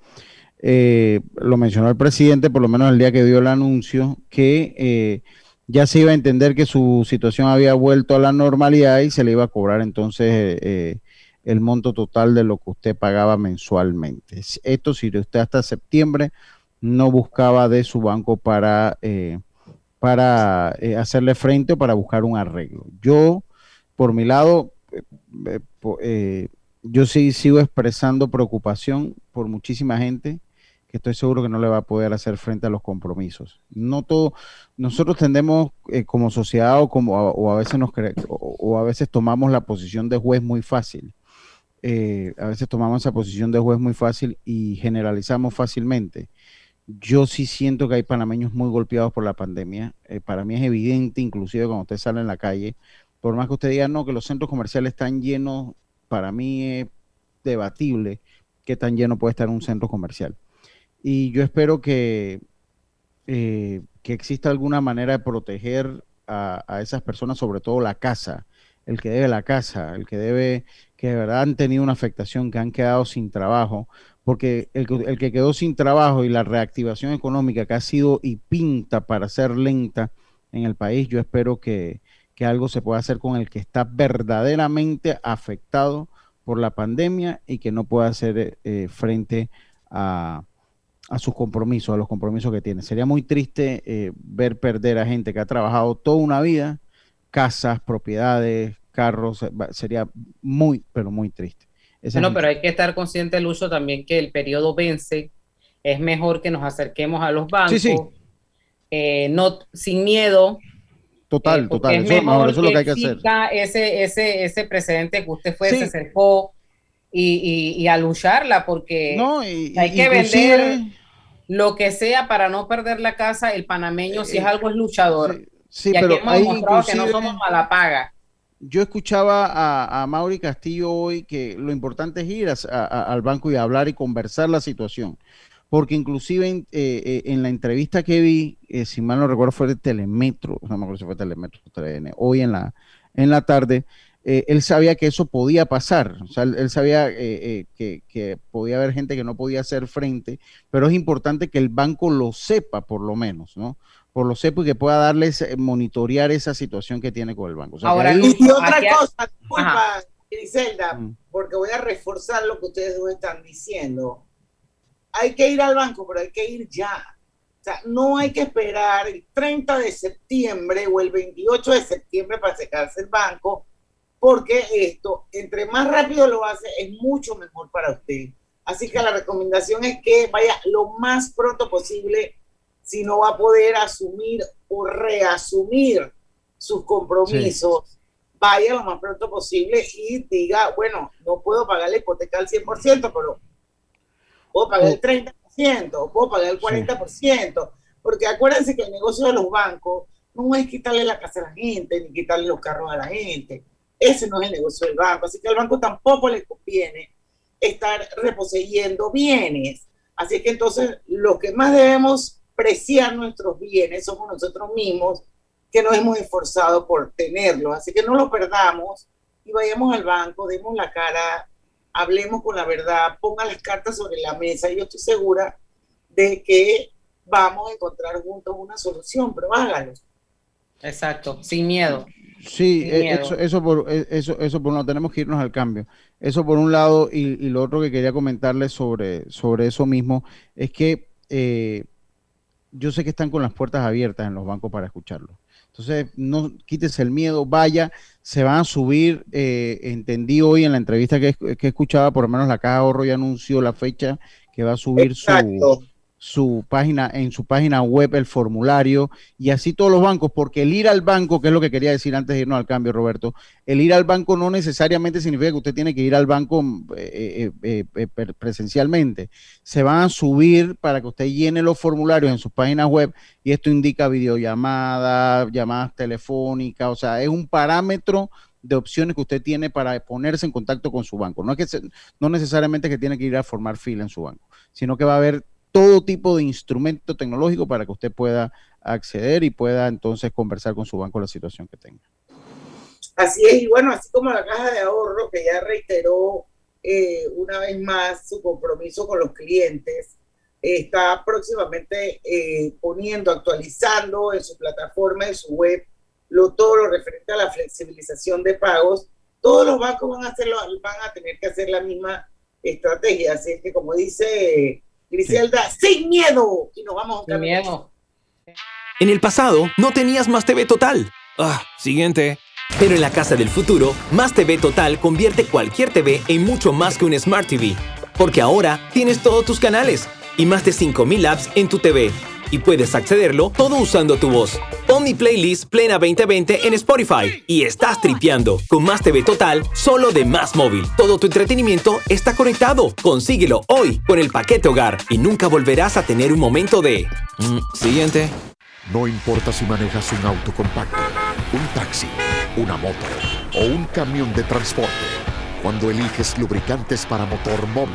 eh, lo mencionó el presidente, por lo menos el día que dio el anuncio, que eh, ya se iba a entender que su situación había vuelto a la normalidad y se le iba a cobrar entonces eh, el monto total de lo que usted pagaba mensualmente. Esto si usted hasta septiembre no buscaba de su banco para, eh, para eh, hacerle frente o para buscar un arreglo. Yo, por mi lado, eh, eh, eh, yo sí sigo expresando preocupación por muchísima gente que estoy seguro que no le va a poder hacer frente a los compromisos. No todo, nosotros tendemos como sociedad o como o a veces nos o, a veces tomamos la posición de juez muy fácil. A veces tomamos esa posición de juez muy fácil y generalizamos fácilmente. Yo sí siento que hay panameños muy golpeados por la pandemia. Para mí es evidente, inclusive cuando usted sale en la calle, por más que usted diga no, que los centros comerciales están llenos, para mí es debatible qué tan lleno puede estar un centro comercial. Y yo espero que, eh, que exista alguna manera de proteger a, esas personas, sobre todo la casa, el que debe la casa, el que debe, que de verdad han tenido una afectación, que han quedado sin trabajo, porque el, que- el que quedó sin trabajo y la reactivación económica que ha sido y pinta para ser lenta en el país, yo espero que, que algo se pueda hacer con el que está verdaderamente afectado por la pandemia y que no pueda hacer eh, frente a, a sus compromisos, a los compromisos que tiene. Sería muy triste eh, ver perder a gente que ha trabajado toda una vida, casas, propiedades, carros, eh, sería muy, pero muy triste. Esa Bueno, gente- pero hay que estar consciente, Lucho, también que el periodo vence. Es mejor que nos acerquemos a los bancos, Sí, sí. eh, no sin miedo. Total, eh, total, es eso, es mejor, mejor eso es lo que hay que hacer. Ese, ese, ese precedente que usted fue, Sí. se acercó y, y- y a lucharla, porque No, y- hay que vender lo que sea para no perder la casa. El panameño, si es algo, es luchador. Eh, sí, y aquí pero hemos demostrado que no somos mala paga. yo escuchaba a, a Mauri Castillo hoy que lo importante es ir a- a- al banco y hablar y conversar la situación. Porque inclusive en, eh, eh, en la entrevista que vi, eh, si mal no recuerdo fue de Telemetro, no me acuerdo si fue Telemetro, o TVN, hoy en la, en la tarde, eh, él sabía que eso podía pasar, o sea, él, él sabía eh, eh, que, que podía haber gente que no podía hacer frente, pero es importante que el banco lo sepa por lo menos, ¿no? Por lo sepa y que pueda darles, eh, monitorear esa situación que tiene con el banco. O sea, que Ahora, ahí- Y otra Aquí- cosa, disculpa, Griselda, Mm. porque voy a reforzar lo que ustedes dos están diciendo. Hay que ir al banco, pero hay que ir ya. O sea, no hay que esperar el 30 de septiembre o el 28 de septiembre para secarse el banco, porque esto, entre más rápido lo hace, es mucho mejor para usted. Así que la recomendación es que vaya lo más pronto posible, si no va a poder asumir o reasumir sus compromisos vaya lo más pronto posible y diga, bueno, no puedo pagar la hipoteca al 100%, pero puedo pagar el 30%, o puedo pagar el 40%, porque acuérdense que el negocio de los bancos no es quitarle la casa a la gente, ni quitarle los carros a la gente. Ese no es el negocio del banco, así que al banco tampoco le conviene estar reposeyendo bienes. Así que entonces lo que más debemos preciar nuestros bienes somos nosotros mismos que nos hemos esforzado por tenerlos. Así que no lo perdamos y vayamos al banco, demos la cara, hablemos con la verdad, pongan las cartas sobre la mesa y yo estoy segura de que vamos a encontrar juntos una solución, pero hágalo. Exacto, sin miedo. Sí, Sin eh, miedo. eso, eso por eh, eso, eso por un lado, tenemos que irnos al cambio. Eso por un lado, y, y lo otro que quería comentarles sobre, sobre eso mismo es que eh, yo sé que están con las puertas abiertas en los bancos para escucharlo. Entonces, no quítese el miedo, vaya, se van a subir, eh, entendí hoy en la entrevista que, que escuchaba, por lo menos la Caja de Ahorro ya anunció la fecha que va a subir su, su página, en su página web el formulario y así todos los bancos, porque el ir al banco, que es lo que quería decir antes de irnos al cambio, Roberto, el ir al banco no necesariamente significa que usted tiene que ir al banco eh, eh, eh, presencialmente. Se van a subir para que usted llene los formularios en sus páginas web y esto indica videollamadas, llamadas telefónicas, o sea, es un parámetro de opciones que usted tiene para ponerse en contacto con su banco. No es que se- no necesariamente que tiene que ir a formar fila en su banco, sino que va a haber todo tipo de instrumento tecnológico para que usted pueda acceder y pueda entonces conversar con su banco la situación que tenga. Así es, y bueno, así como la caja de ahorro que ya reiteró eh, una vez más su compromiso con los clientes, está próximamente eh, poniendo, actualizando en su plataforma, en su web, lo, todo lo referente a la flexibilización de pagos. Todos los bancos van a, hacerlo, van a tener que hacer la misma estrategia, así es que como dice Griselda, sin miedo, y nos vamos a un Sin miedo. En el pasado, no tenías Más TV Total. Ah, siguiente. Pero en la casa del futuro, Más TV Total convierte cualquier TV en mucho más que un Smart TV. Porque ahora tienes todos tus canales y más de 5000 apps en tu TV. Y puedes accederlo todo usando tu voz. Pon mi playlist Plena 2020 en Spotify y estás tripeando con Más TV Total solo de Más Móvil. Todo tu entretenimiento está conectado. Consíguelo hoy con el paquete hogar y nunca volverás a tener un momento de... Mm, siguiente. No importa si manejas un auto compacto, un taxi, una moto o un camión de transporte. Cuando eliges lubricantes para motor móvil,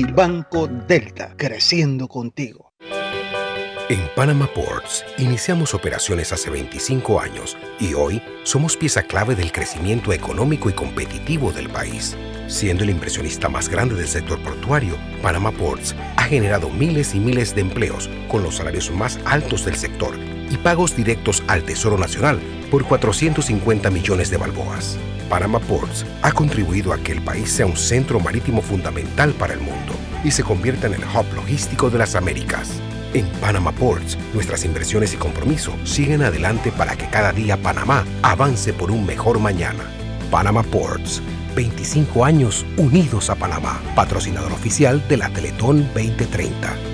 Banco Delta, creciendo contigo. En Panama Ports iniciamos operaciones hace 25 años y hoy somos pieza clave del crecimiento económico y competitivo del país. Siendo el impresionista más grande del sector portuario, Panama Ports ha generado miles y miles de empleos con los salarios más altos del sector y pagos directos al Tesoro Nacional por 450 millones de balboas. Panama Ports ha contribuido a que el país sea un centro marítimo fundamental para el mundo y se convierta en el hub logístico de las Américas. En Panama Ports, nuestras inversiones y compromisos siguen adelante para que cada día Panamá avance por un mejor mañana. Panama Ports, 25 años unidos a Panamá, patrocinador oficial de la Teletón 2030.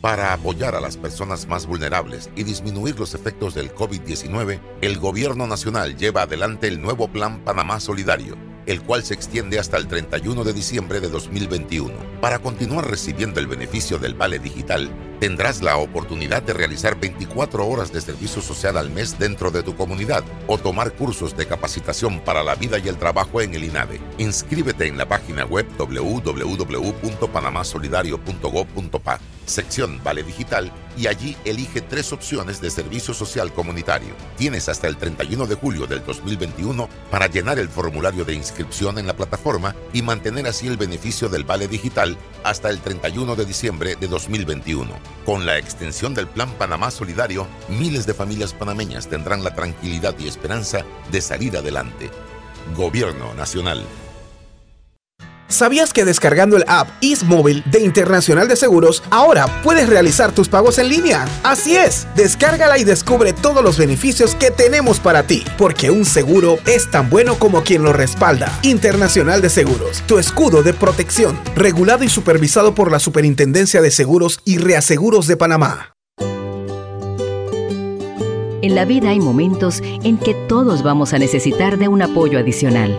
Para apoyar a las personas más vulnerables y disminuir los efectos del COVID-19, el Gobierno Nacional lleva adelante el nuevo Plan Panamá Solidario el cual se extiende hasta el 31 de diciembre de 2021. Para continuar recibiendo el beneficio del Vale Digital, tendrás la oportunidad de realizar 24 horas de servicio social al mes dentro de tu comunidad o tomar cursos de capacitación para la vida y el trabajo en el INADE. Inscríbete en la página web www.panamasolidario.gov.pa, sección Vale Digital, y allí elige tres opciones de servicio social comunitario. Tienes hasta el 31 de julio del 2021 para llenar el formulario de inscripción en la plataforma y mantener así el beneficio del Vale Digital hasta el 31 de diciembre de 2021. Con la extensión del Plan Panamá Solidario, miles de familias panameñas tendrán la tranquilidad y esperanza de salir adelante. Gobierno Nacional. ¿Sabías que descargando el app Móvil de Internacional de Seguros, ahora puedes realizar tus pagos en línea? Así es, descárgala y descubre todos los beneficios que tenemos para ti, porque un seguro es tan bueno como quien lo respalda. Internacional de Seguros, tu escudo de protección, regulado y supervisado por la Superintendencia de Seguros y Reaseguros de Panamá. En la vida hay momentos en que todos vamos a necesitar de un apoyo adicional.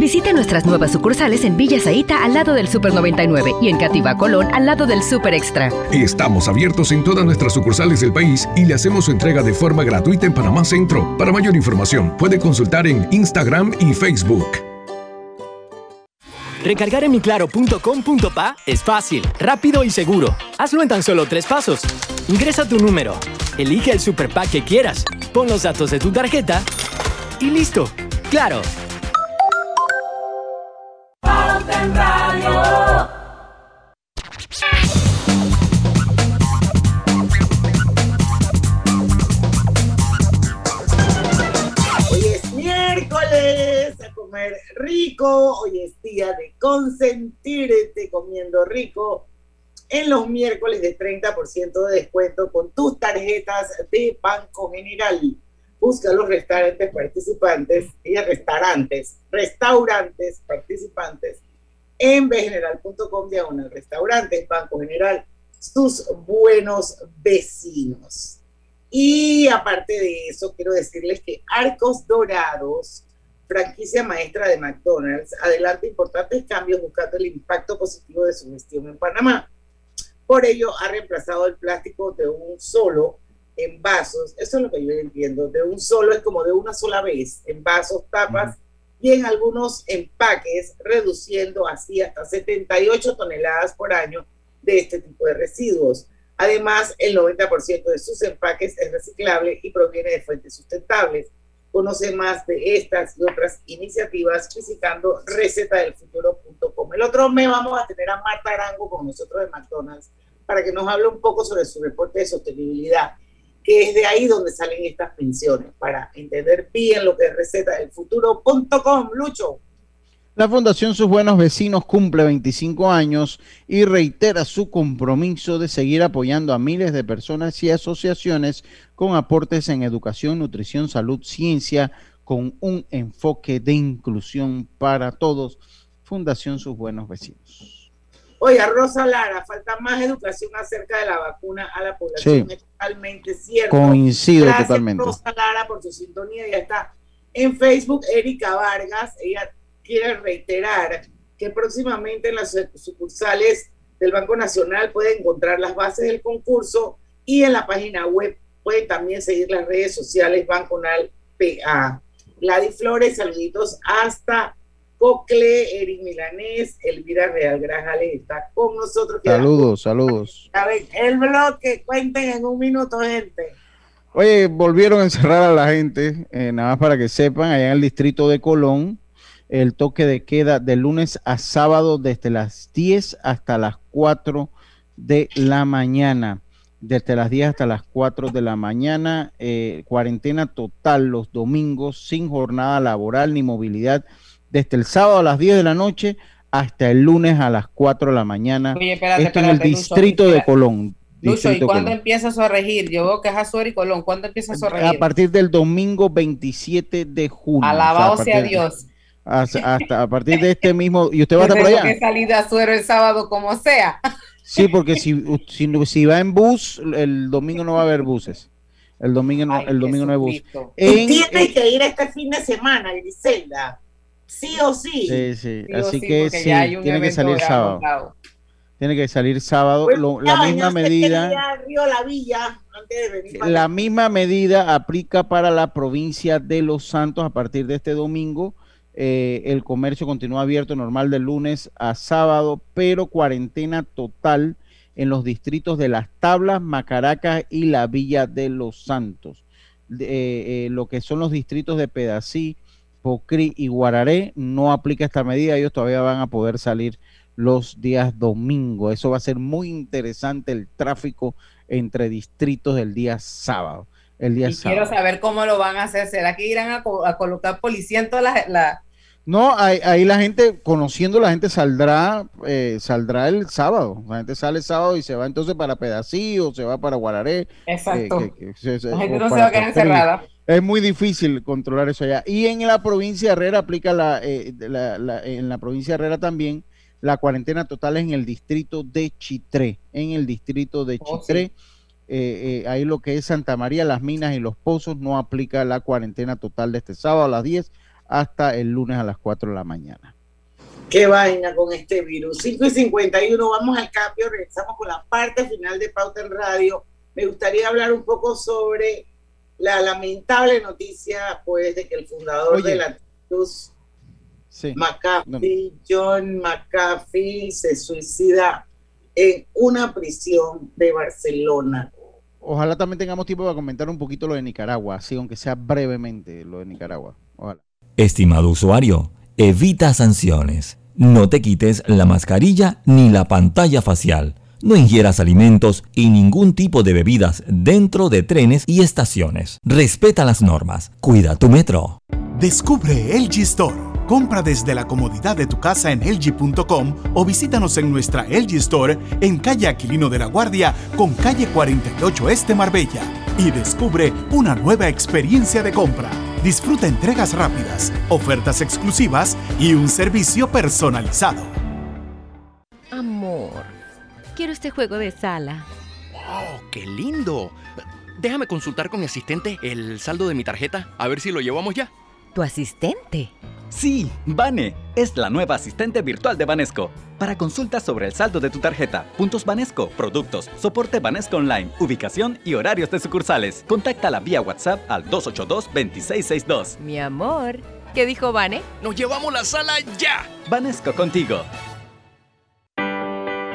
Visite nuestras nuevas sucursales en Villa Zaita al lado del Super 99 y en Cativa Colón al lado del Super Extra. Estamos abiertos en todas nuestras sucursales del país y le hacemos su entrega de forma gratuita en Panamá Centro. Para mayor información, puede consultar en Instagram y Facebook. Recargar en miclaro.com.pa es fácil, rápido y seguro. Hazlo en tan solo tres pasos. Ingresa tu número, elige el super pack que quieras, pon los datos de tu tarjeta y listo. Claro, rico. Hoy es día de consentirte comiendo rico. En los miércoles de 30% de descuento con tus tarjetas de Banco General. Busca los restaurantes participantes y restaurantes, restaurantes participantes en bgeneral.com diagonal restaurantes, Banco General, sus buenos vecinos. Y aparte de eso, quiero decirles que Arcos Dorados, franquicia maestra de McDonald's, adelanta importantes cambios buscando el impacto positivo de su gestión en Panamá. Por ello, ha reemplazado el plástico de un solo en vasos. Eso es lo que yo entiendo. De un solo es como de una sola vez, en vasos, tapas y en algunos empaques, reduciendo así hasta 78 toneladas por año de este tipo de residuos. Además, el 90% de sus empaques es reciclable y proviene de fuentes sustentables. Conoce más de estas y otras iniciativas visitando recetadelfuturo.com. El otro mes vamos a tener a Marta Arango con nosotros de McDonald's para que nos hable un poco sobre su reporte de sostenibilidad que es de ahí donde salen estas pensiones, para entender bien lo que es receta del futuro.com, Lucho. La Fundación Sus Buenos Vecinos cumple 25 años y reitera su compromiso de seguir apoyando a miles de personas y asociaciones con aportes en educación, nutrición, salud, ciencia, con un enfoque de inclusión para todos. Fundación Sus Buenos Vecinos. Oiga, Rosa Lara, falta más educación acerca de la vacuna a la población. Sí. Es totalmente cierto. Coincido Gracias, totalmente. Rosa Lara, por su sintonía. Ya está en Facebook, Erika Vargas. Ella quiere reiterar que próximamente en las sucursales del Banco Nacional puede encontrar las bases del concurso y en la página web Pueden también seguir las redes sociales Banconal PA. Gladys Flores, saluditos hasta Cocle, Eric Milanés, Elvira Real Grajales está con nosotros. Saludos, saludos. A ver, el bloque, cuenten en un minuto, gente. Oye, volvieron a encerrar a la gente, eh, nada más para que sepan, allá en el distrito de Colón, el toque de queda de lunes a sábado desde las 10 hasta las 4 de la mañana. Desde las 10 hasta las 4 de la mañana, eh, cuarentena total los domingos, sin jornada laboral ni movilidad desde el sábado a las 10 de la noche hasta el lunes a las 4 de la mañana. Oye, espérate, Esto en el Lucho, distrito de. Colón. Lucho, ¿y cuándo Colón. empieza a regir? Yo veo que es Azuero y Colón. ¿Cuándo empieza a A regir? partir del domingo 27 de junio. Alabado O sea, a Dios. Hasta, <laughs> hasta a partir de este mismo. ¿Y usted va a estar por allá? que salir de Azuero el sábado como sea. Sí, porque si, si, si va en bus, el domingo no va a haber buses. El domingo no, el domingo no hay bus. Tú En- tienes que ir este fin de semana, Griselda. Sí o sí. Sí, sí. Así sí, que sí, tiene que salir sábado. Tiene que salir sábado. Pues, Lo- la misma medida. Río La Villa antes de venir para La misma medida aplica para la provincia de Los Santos a partir de este domingo. Eh, el comercio continúa abierto normal de lunes a sábado, pero cuarentena total en los distritos de Las Tablas, Macaracas y la Villa de Los Santos. Eh, eh, lo que son los distritos de Pedací, Pocrí y Guararé no aplica esta medida. Ellos todavía van a poder salir los días domingo. Eso va a ser muy interesante el tráfico entre distritos del día sábado. El día Y sábado. quiero saber cómo lo van a hacer. ¿Será que irán a, co- a colocar policía en todas las... La... No, ahí, ahí la gente, conociendo la gente saldrá, eh, saldrá el sábado. La gente sale el sábado y se va entonces para Pedací o se va para Guararé. Exacto. eh, que- que se- se- La gente no se va a quedar encerrada. Es muy difícil controlar eso allá. Y en la provincia de Herrera aplica la, eh, de la- la- en la provincia de Herrera también la cuarentena total en el distrito de Chitré. En el distrito de Oh, Chitré, eh, eh, ahí lo que es Santa María, Las Minas y Los Pozos no aplica la cuarentena total de este sábado a las 10 hasta el lunes a las 4 de la mañana. Qué vaina con este virus. 5 y 51, vamos al cambio, regresamos con la parte final de Pauta en Radio. Me gustaría hablar un poco sobre la lamentable noticia, pues, de que el fundador Oye. de la Cruz, Sí. McAfee, John McAfee, se suicida en una prisión de Barcelona. Ojalá también tengamos tiempo para comentar un poquito lo de Nicaragua, así aunque sea brevemente lo de Nicaragua. Ojalá. Estimado usuario, evita sanciones. No te quites la mascarilla ni la pantalla facial. No ingieras alimentos y ningún tipo de bebidas dentro de trenes y estaciones. Respeta las normas. Cuida tu metro. Descubre LG Store. Compra desde la comodidad de tu casa en LG.com o visítanos en nuestra LG Store en calle Aquilino de la Guardia con calle 48 Este Marbella y descubre una nueva experiencia de compra. Disfruta entregas rápidas, ofertas exclusivas y un servicio personalizado. Amor, quiero este juego de sala. ¡Wow! ¡Qué lindo! Déjame consultar con mi asistente el saldo de mi tarjeta, a ver si lo llevamos ya. ¿Tu asistente? Sí, Vane es la nueva asistente virtual de Banesco. Para consultas sobre el saldo de tu tarjeta, puntos Banesco, productos, soporte Banesco Online, ubicación y horarios de sucursales, contáctala vía WhatsApp al 282-2662. Mi amor, ¿qué dijo Vane? ¡Nos llevamos la sala ya! Banesco contigo.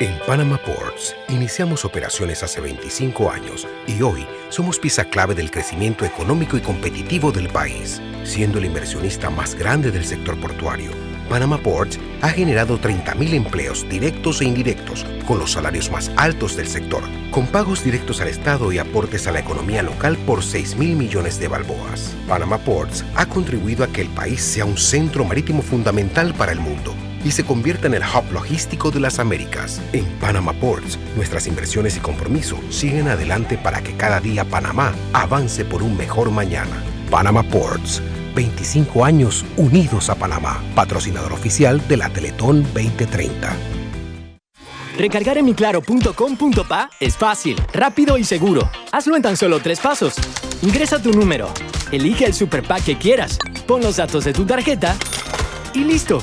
En Panama Ports iniciamos operaciones hace 25 años y hoy somos pieza clave del crecimiento económico y competitivo del país, siendo el inversionista más grande del sector portuario. Panama Ports ha generado 30.000 empleos directos e indirectos, con los salarios más altos del sector, con pagos directos al Estado y aportes a la economía local por 6 mil millones de balboas. Panama Ports ha contribuido a que el país sea un centro marítimo fundamental para el mundo y se convierta en el hub logístico de las Américas. En Panama Ports, nuestras inversiones y compromiso siguen adelante para que cada día Panamá avance por un mejor mañana. Panama Ports, 25 años unidos a Panamá, patrocinador oficial de la Teletón 2030. Recargar en miclaro.com.pa es fácil, rápido y seguro. Hazlo en tan solo tres pasos. Ingresa tu número, elige el super pack que quieras, pon los datos de tu tarjeta y listo.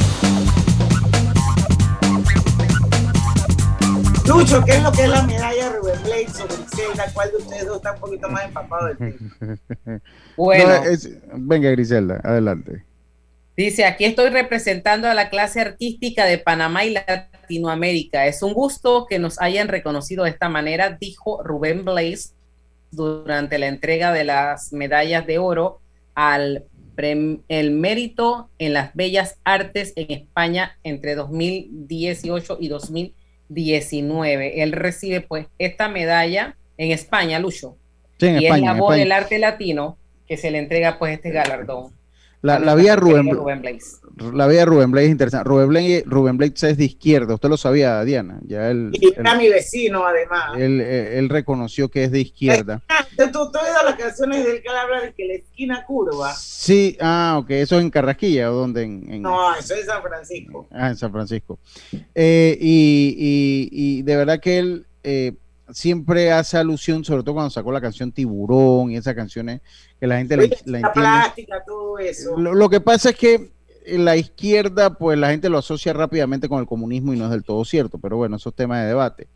Lucho, ¿qué es lo que es la medalla Rubén Blade sobre Griselda? ¿Cuál de ustedes dos está un poquito más empapado del tema? <laughs> Bueno. No, es- venga, Griselda, adelante. Dice, aquí estoy representando a la clase artística de Panamá y Latinoamérica. Es un gusto que nos hayan reconocido de esta manera, dijo Rubén Blaze durante la entrega de las medallas de oro al prem- el mérito en las bellas artes en España entre 2018 y 2019. Él recibe pues esta medalla en España, Lucho. Sí, en y España, es la voz del arte latino que se le entrega pues este galardón. La, la vía Rubén, Rubén Blaze. la vía Rubén Blades es interesante. Rubén Blades, Rubén Blades es de izquierda, usted lo sabía, Diana. Ya él, Y era mi vecino, además. él, él- él reconoció que es de izquierda. ¿Tú, tú, tú has oído las canciones del habla de que la esquina curva? Sí, ah, ok, eso es en Carrasquilla o donde en, en- No, eso es San Francisco. Ah, en San Francisco. Eh, y, y- y de verdad que él eh, siempre hace alusión, sobre todo cuando sacó la canción Tiburón y esas canciones que la gente la, Oye, la la entiende. plástica, todo eso. Lo, lo que pasa es que en la izquierda, pues la gente lo asocia rápidamente con el comunismo y no es del todo cierto, pero bueno, eso es tema de debate.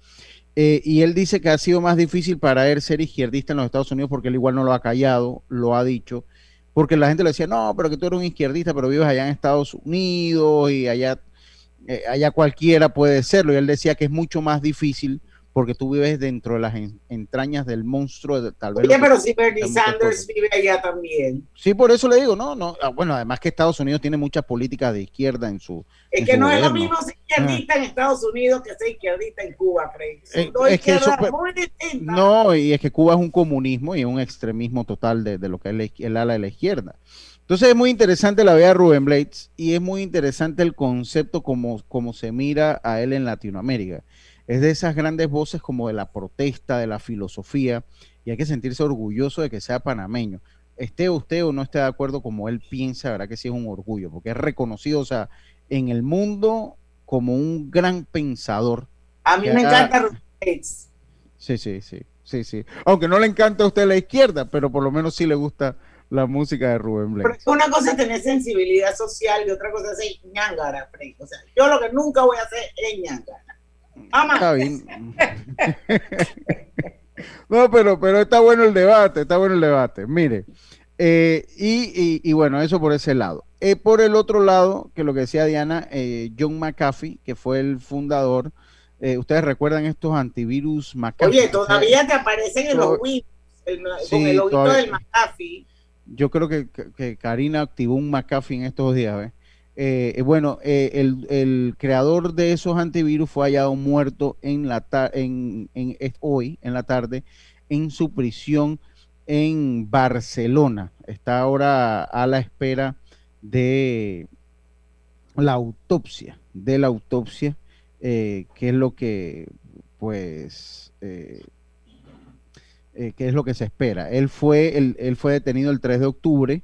Eh, y él dice que ha sido más difícil para él ser izquierdista en los Estados Unidos porque él igual no lo ha callado, lo ha dicho, porque la gente le decía, no, pero que tú eres un izquierdista, pero vives allá en Estados Unidos y allá, eh, allá cualquiera puede serlo. Y él decía que es mucho más difícil porque tú vives dentro de las en- entrañas del monstruo, de, tal vez. Oye, pero si Bernie Sanders vive allá también. Sí, por eso le digo, no, no. ah, Bueno, además que Estados Unidos tiene muchas políticas de izquierda en su. Es en que su no es lo mismo ser izquierdista en Estados Unidos que ser izquierdista en Cuba. Son Eh, es que eso, muy. No, y es que Cuba es un comunismo y un extremismo total de, de lo que es la el ala de la izquierda. Entonces es muy interesante la vea Rubén Blades y es muy interesante el concepto como, como se mira a él en Latinoamérica. Es de esas grandes voces como de la protesta, de la filosofía, y hay que sentirse orgulloso de que sea panameño. Esté usted o no esté de acuerdo como él piensa, verdad que sí es un orgullo, porque es reconocido, o sea, en el mundo como un gran pensador. A mí me encanta Rubén Blades. Sí, sí, sí, sí, sí. Aunque no le encanta a usted la izquierda, pero por lo menos sí le gusta la música de Rubén Blades. Porque una cosa es tener sensibilidad social y otra cosa es ser ñángara, Fred. O sea, yo lo que nunca voy a hacer es ñángara. Ama. Está bien. No, pero, pero está bueno el debate, está bueno el debate. Mire, eh, y, y- y bueno, eso por ese lado. Eh, por el otro lado, que lo que decía Diana, eh, John McAfee, que fue el fundador, eh, ustedes recuerdan estos antivirus McAfee. Oye, todavía te aparecen en los Windows Sí, con el todavía. del McAfee. Yo creo que, que- que Karina activó un McAfee en estos días. ¿ves? Eh, eh, bueno, eh, el, el creador de esos antivirus fue hallado muerto en la en, en- hoy, en la tarde, en su prisión en Barcelona. Está ahora a la espera de la autopsia, de la autopsia, eh, que es lo que, pues, qué es lo que se espera. Él fue, él, él fue detenido el 3 de octubre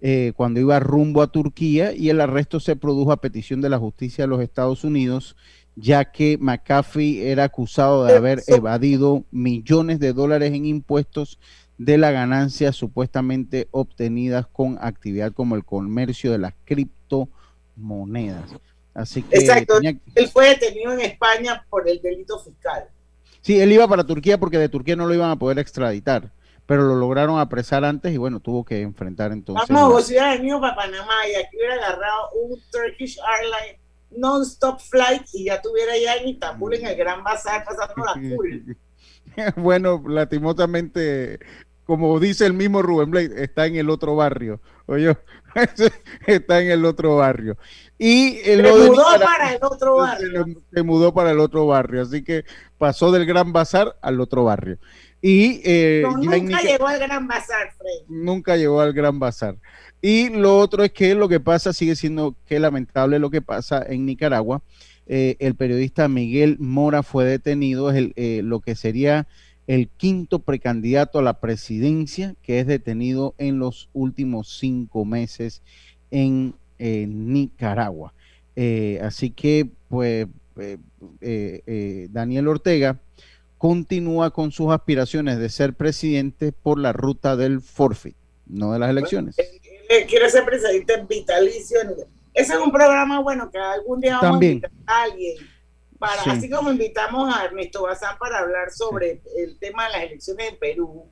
eh, cuando iba rumbo a Turquía y el arresto se produjo a petición de la justicia de los Estados Unidos, ya que McAfee era acusado de haber evadido millones de dólares en impuestos de la ganancia supuestamente obtenidas con actividad como el comercio de las criptomonedas. Así que Exacto. tenía- Él fue detenido en España por el delito fiscal. Sí, él iba para Turquía porque de Turquía no lo iban a poder extraditar, pero lo lograron apresar antes y bueno, tuvo que enfrentar entonces. Vamos, la- vos hubieras venido para Panamá y aquí hubiera agarrado un Turkish Airlines non-stop flight y ya estuviera ya en Istambul en el Gran Bazar pasando la <laughs> full. bueno, lastimosamente, como dice el mismo Rubén Blade, está en el otro barrio. Oye, <laughs> está en el otro barrio. Y se mudó para el otro barrio. Se, mudó para el otro barrio, así que pasó del Gran Bazar al otro barrio. Y eh, nunca llegó al Gran Bazar, Fred. Nunca llegó al Gran Bazar. Y lo otro es que lo que pasa sigue siendo que lamentable lo que pasa en Nicaragua. Eh, el periodista Miguel Mora fue detenido, es el, eh, lo que sería el quinto precandidato a la presidencia que es detenido en los últimos cinco meses en Nicaragua. Eh, así que, pues, Daniel Ortega continúa con sus aspiraciones de ser presidente por la ruta del forfeit, no de las elecciones quiere ser presidente vitalicio. Ese es un programa bueno que algún día vamos a invitar a alguien. Para, Así como invitamos a Ernesto Bazán para hablar sobre el tema de las elecciones en Perú,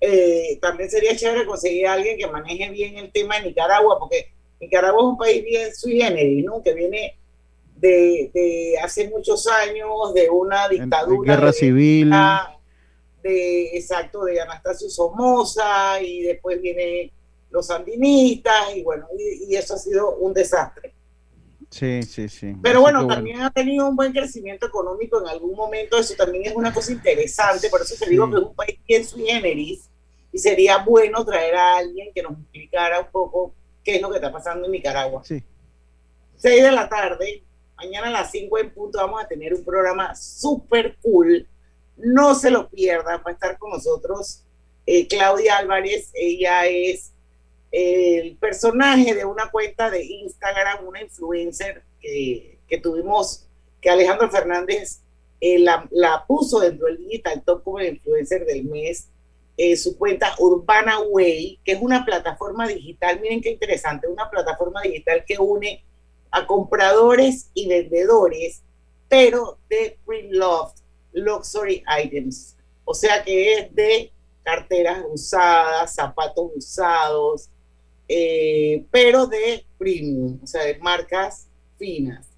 eh, también sería chévere conseguir a alguien que maneje bien el tema de Nicaragua, porque Nicaragua es un país bien sui generis, ¿no? que viene de, de hace muchos años, de una dictadura. guerra civil. De, exacto, de Anastasio Somoza, y después viene los sandinistas y bueno, y, eso ha sido un desastre. Sí, sí, sí. Pero bueno, también ha tenido un buen crecimiento económico en algún momento, eso también es una cosa interesante, por eso te digo que es un país bien sui generis y sería bueno traer a alguien que nos explicara un poco qué es lo que está pasando en Nicaragua. Sí. 6 de la tarde, mañana a las 5 en punto vamos a tener un programa súper cool. No se lo pierdan, va a estar con nosotros eh, Claudia Álvarez, ella es el personaje de una cuenta de Instagram, una influencer que, tuvimos, que Alejandro Fernández eh, la, puso dentro del Digital Top como el influencer del mes, eh, su cuenta Urbana Way, que es una plataforma digital, miren qué interesante, una plataforma digital que une a compradores y vendedores, pero de pre-loved luxury items. O sea que es de carteras usadas, zapatos usados, eh, pero de premium, o sea, de marcas finas.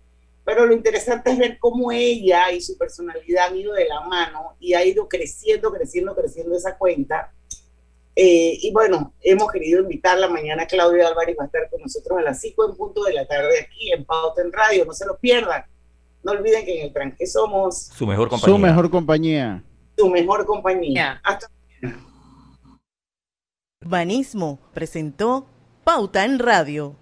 Pero lo interesante es ver cómo ella y su personalidad han ido de la mano y ha ido creciendo, creciendo, creciendo esa cuenta. Eh, y bueno, hemos querido invitarla mañana. Claudia Álvarez va a estar con nosotros a las 5 en punto de la tarde aquí en Pauta en Radio. No se lo pierdan. No olviden que en el tranque somos su mejor compañía. Su mejor compañía. Su mejor compañía. Hasta Urbanismo presentó Pauta en Radio.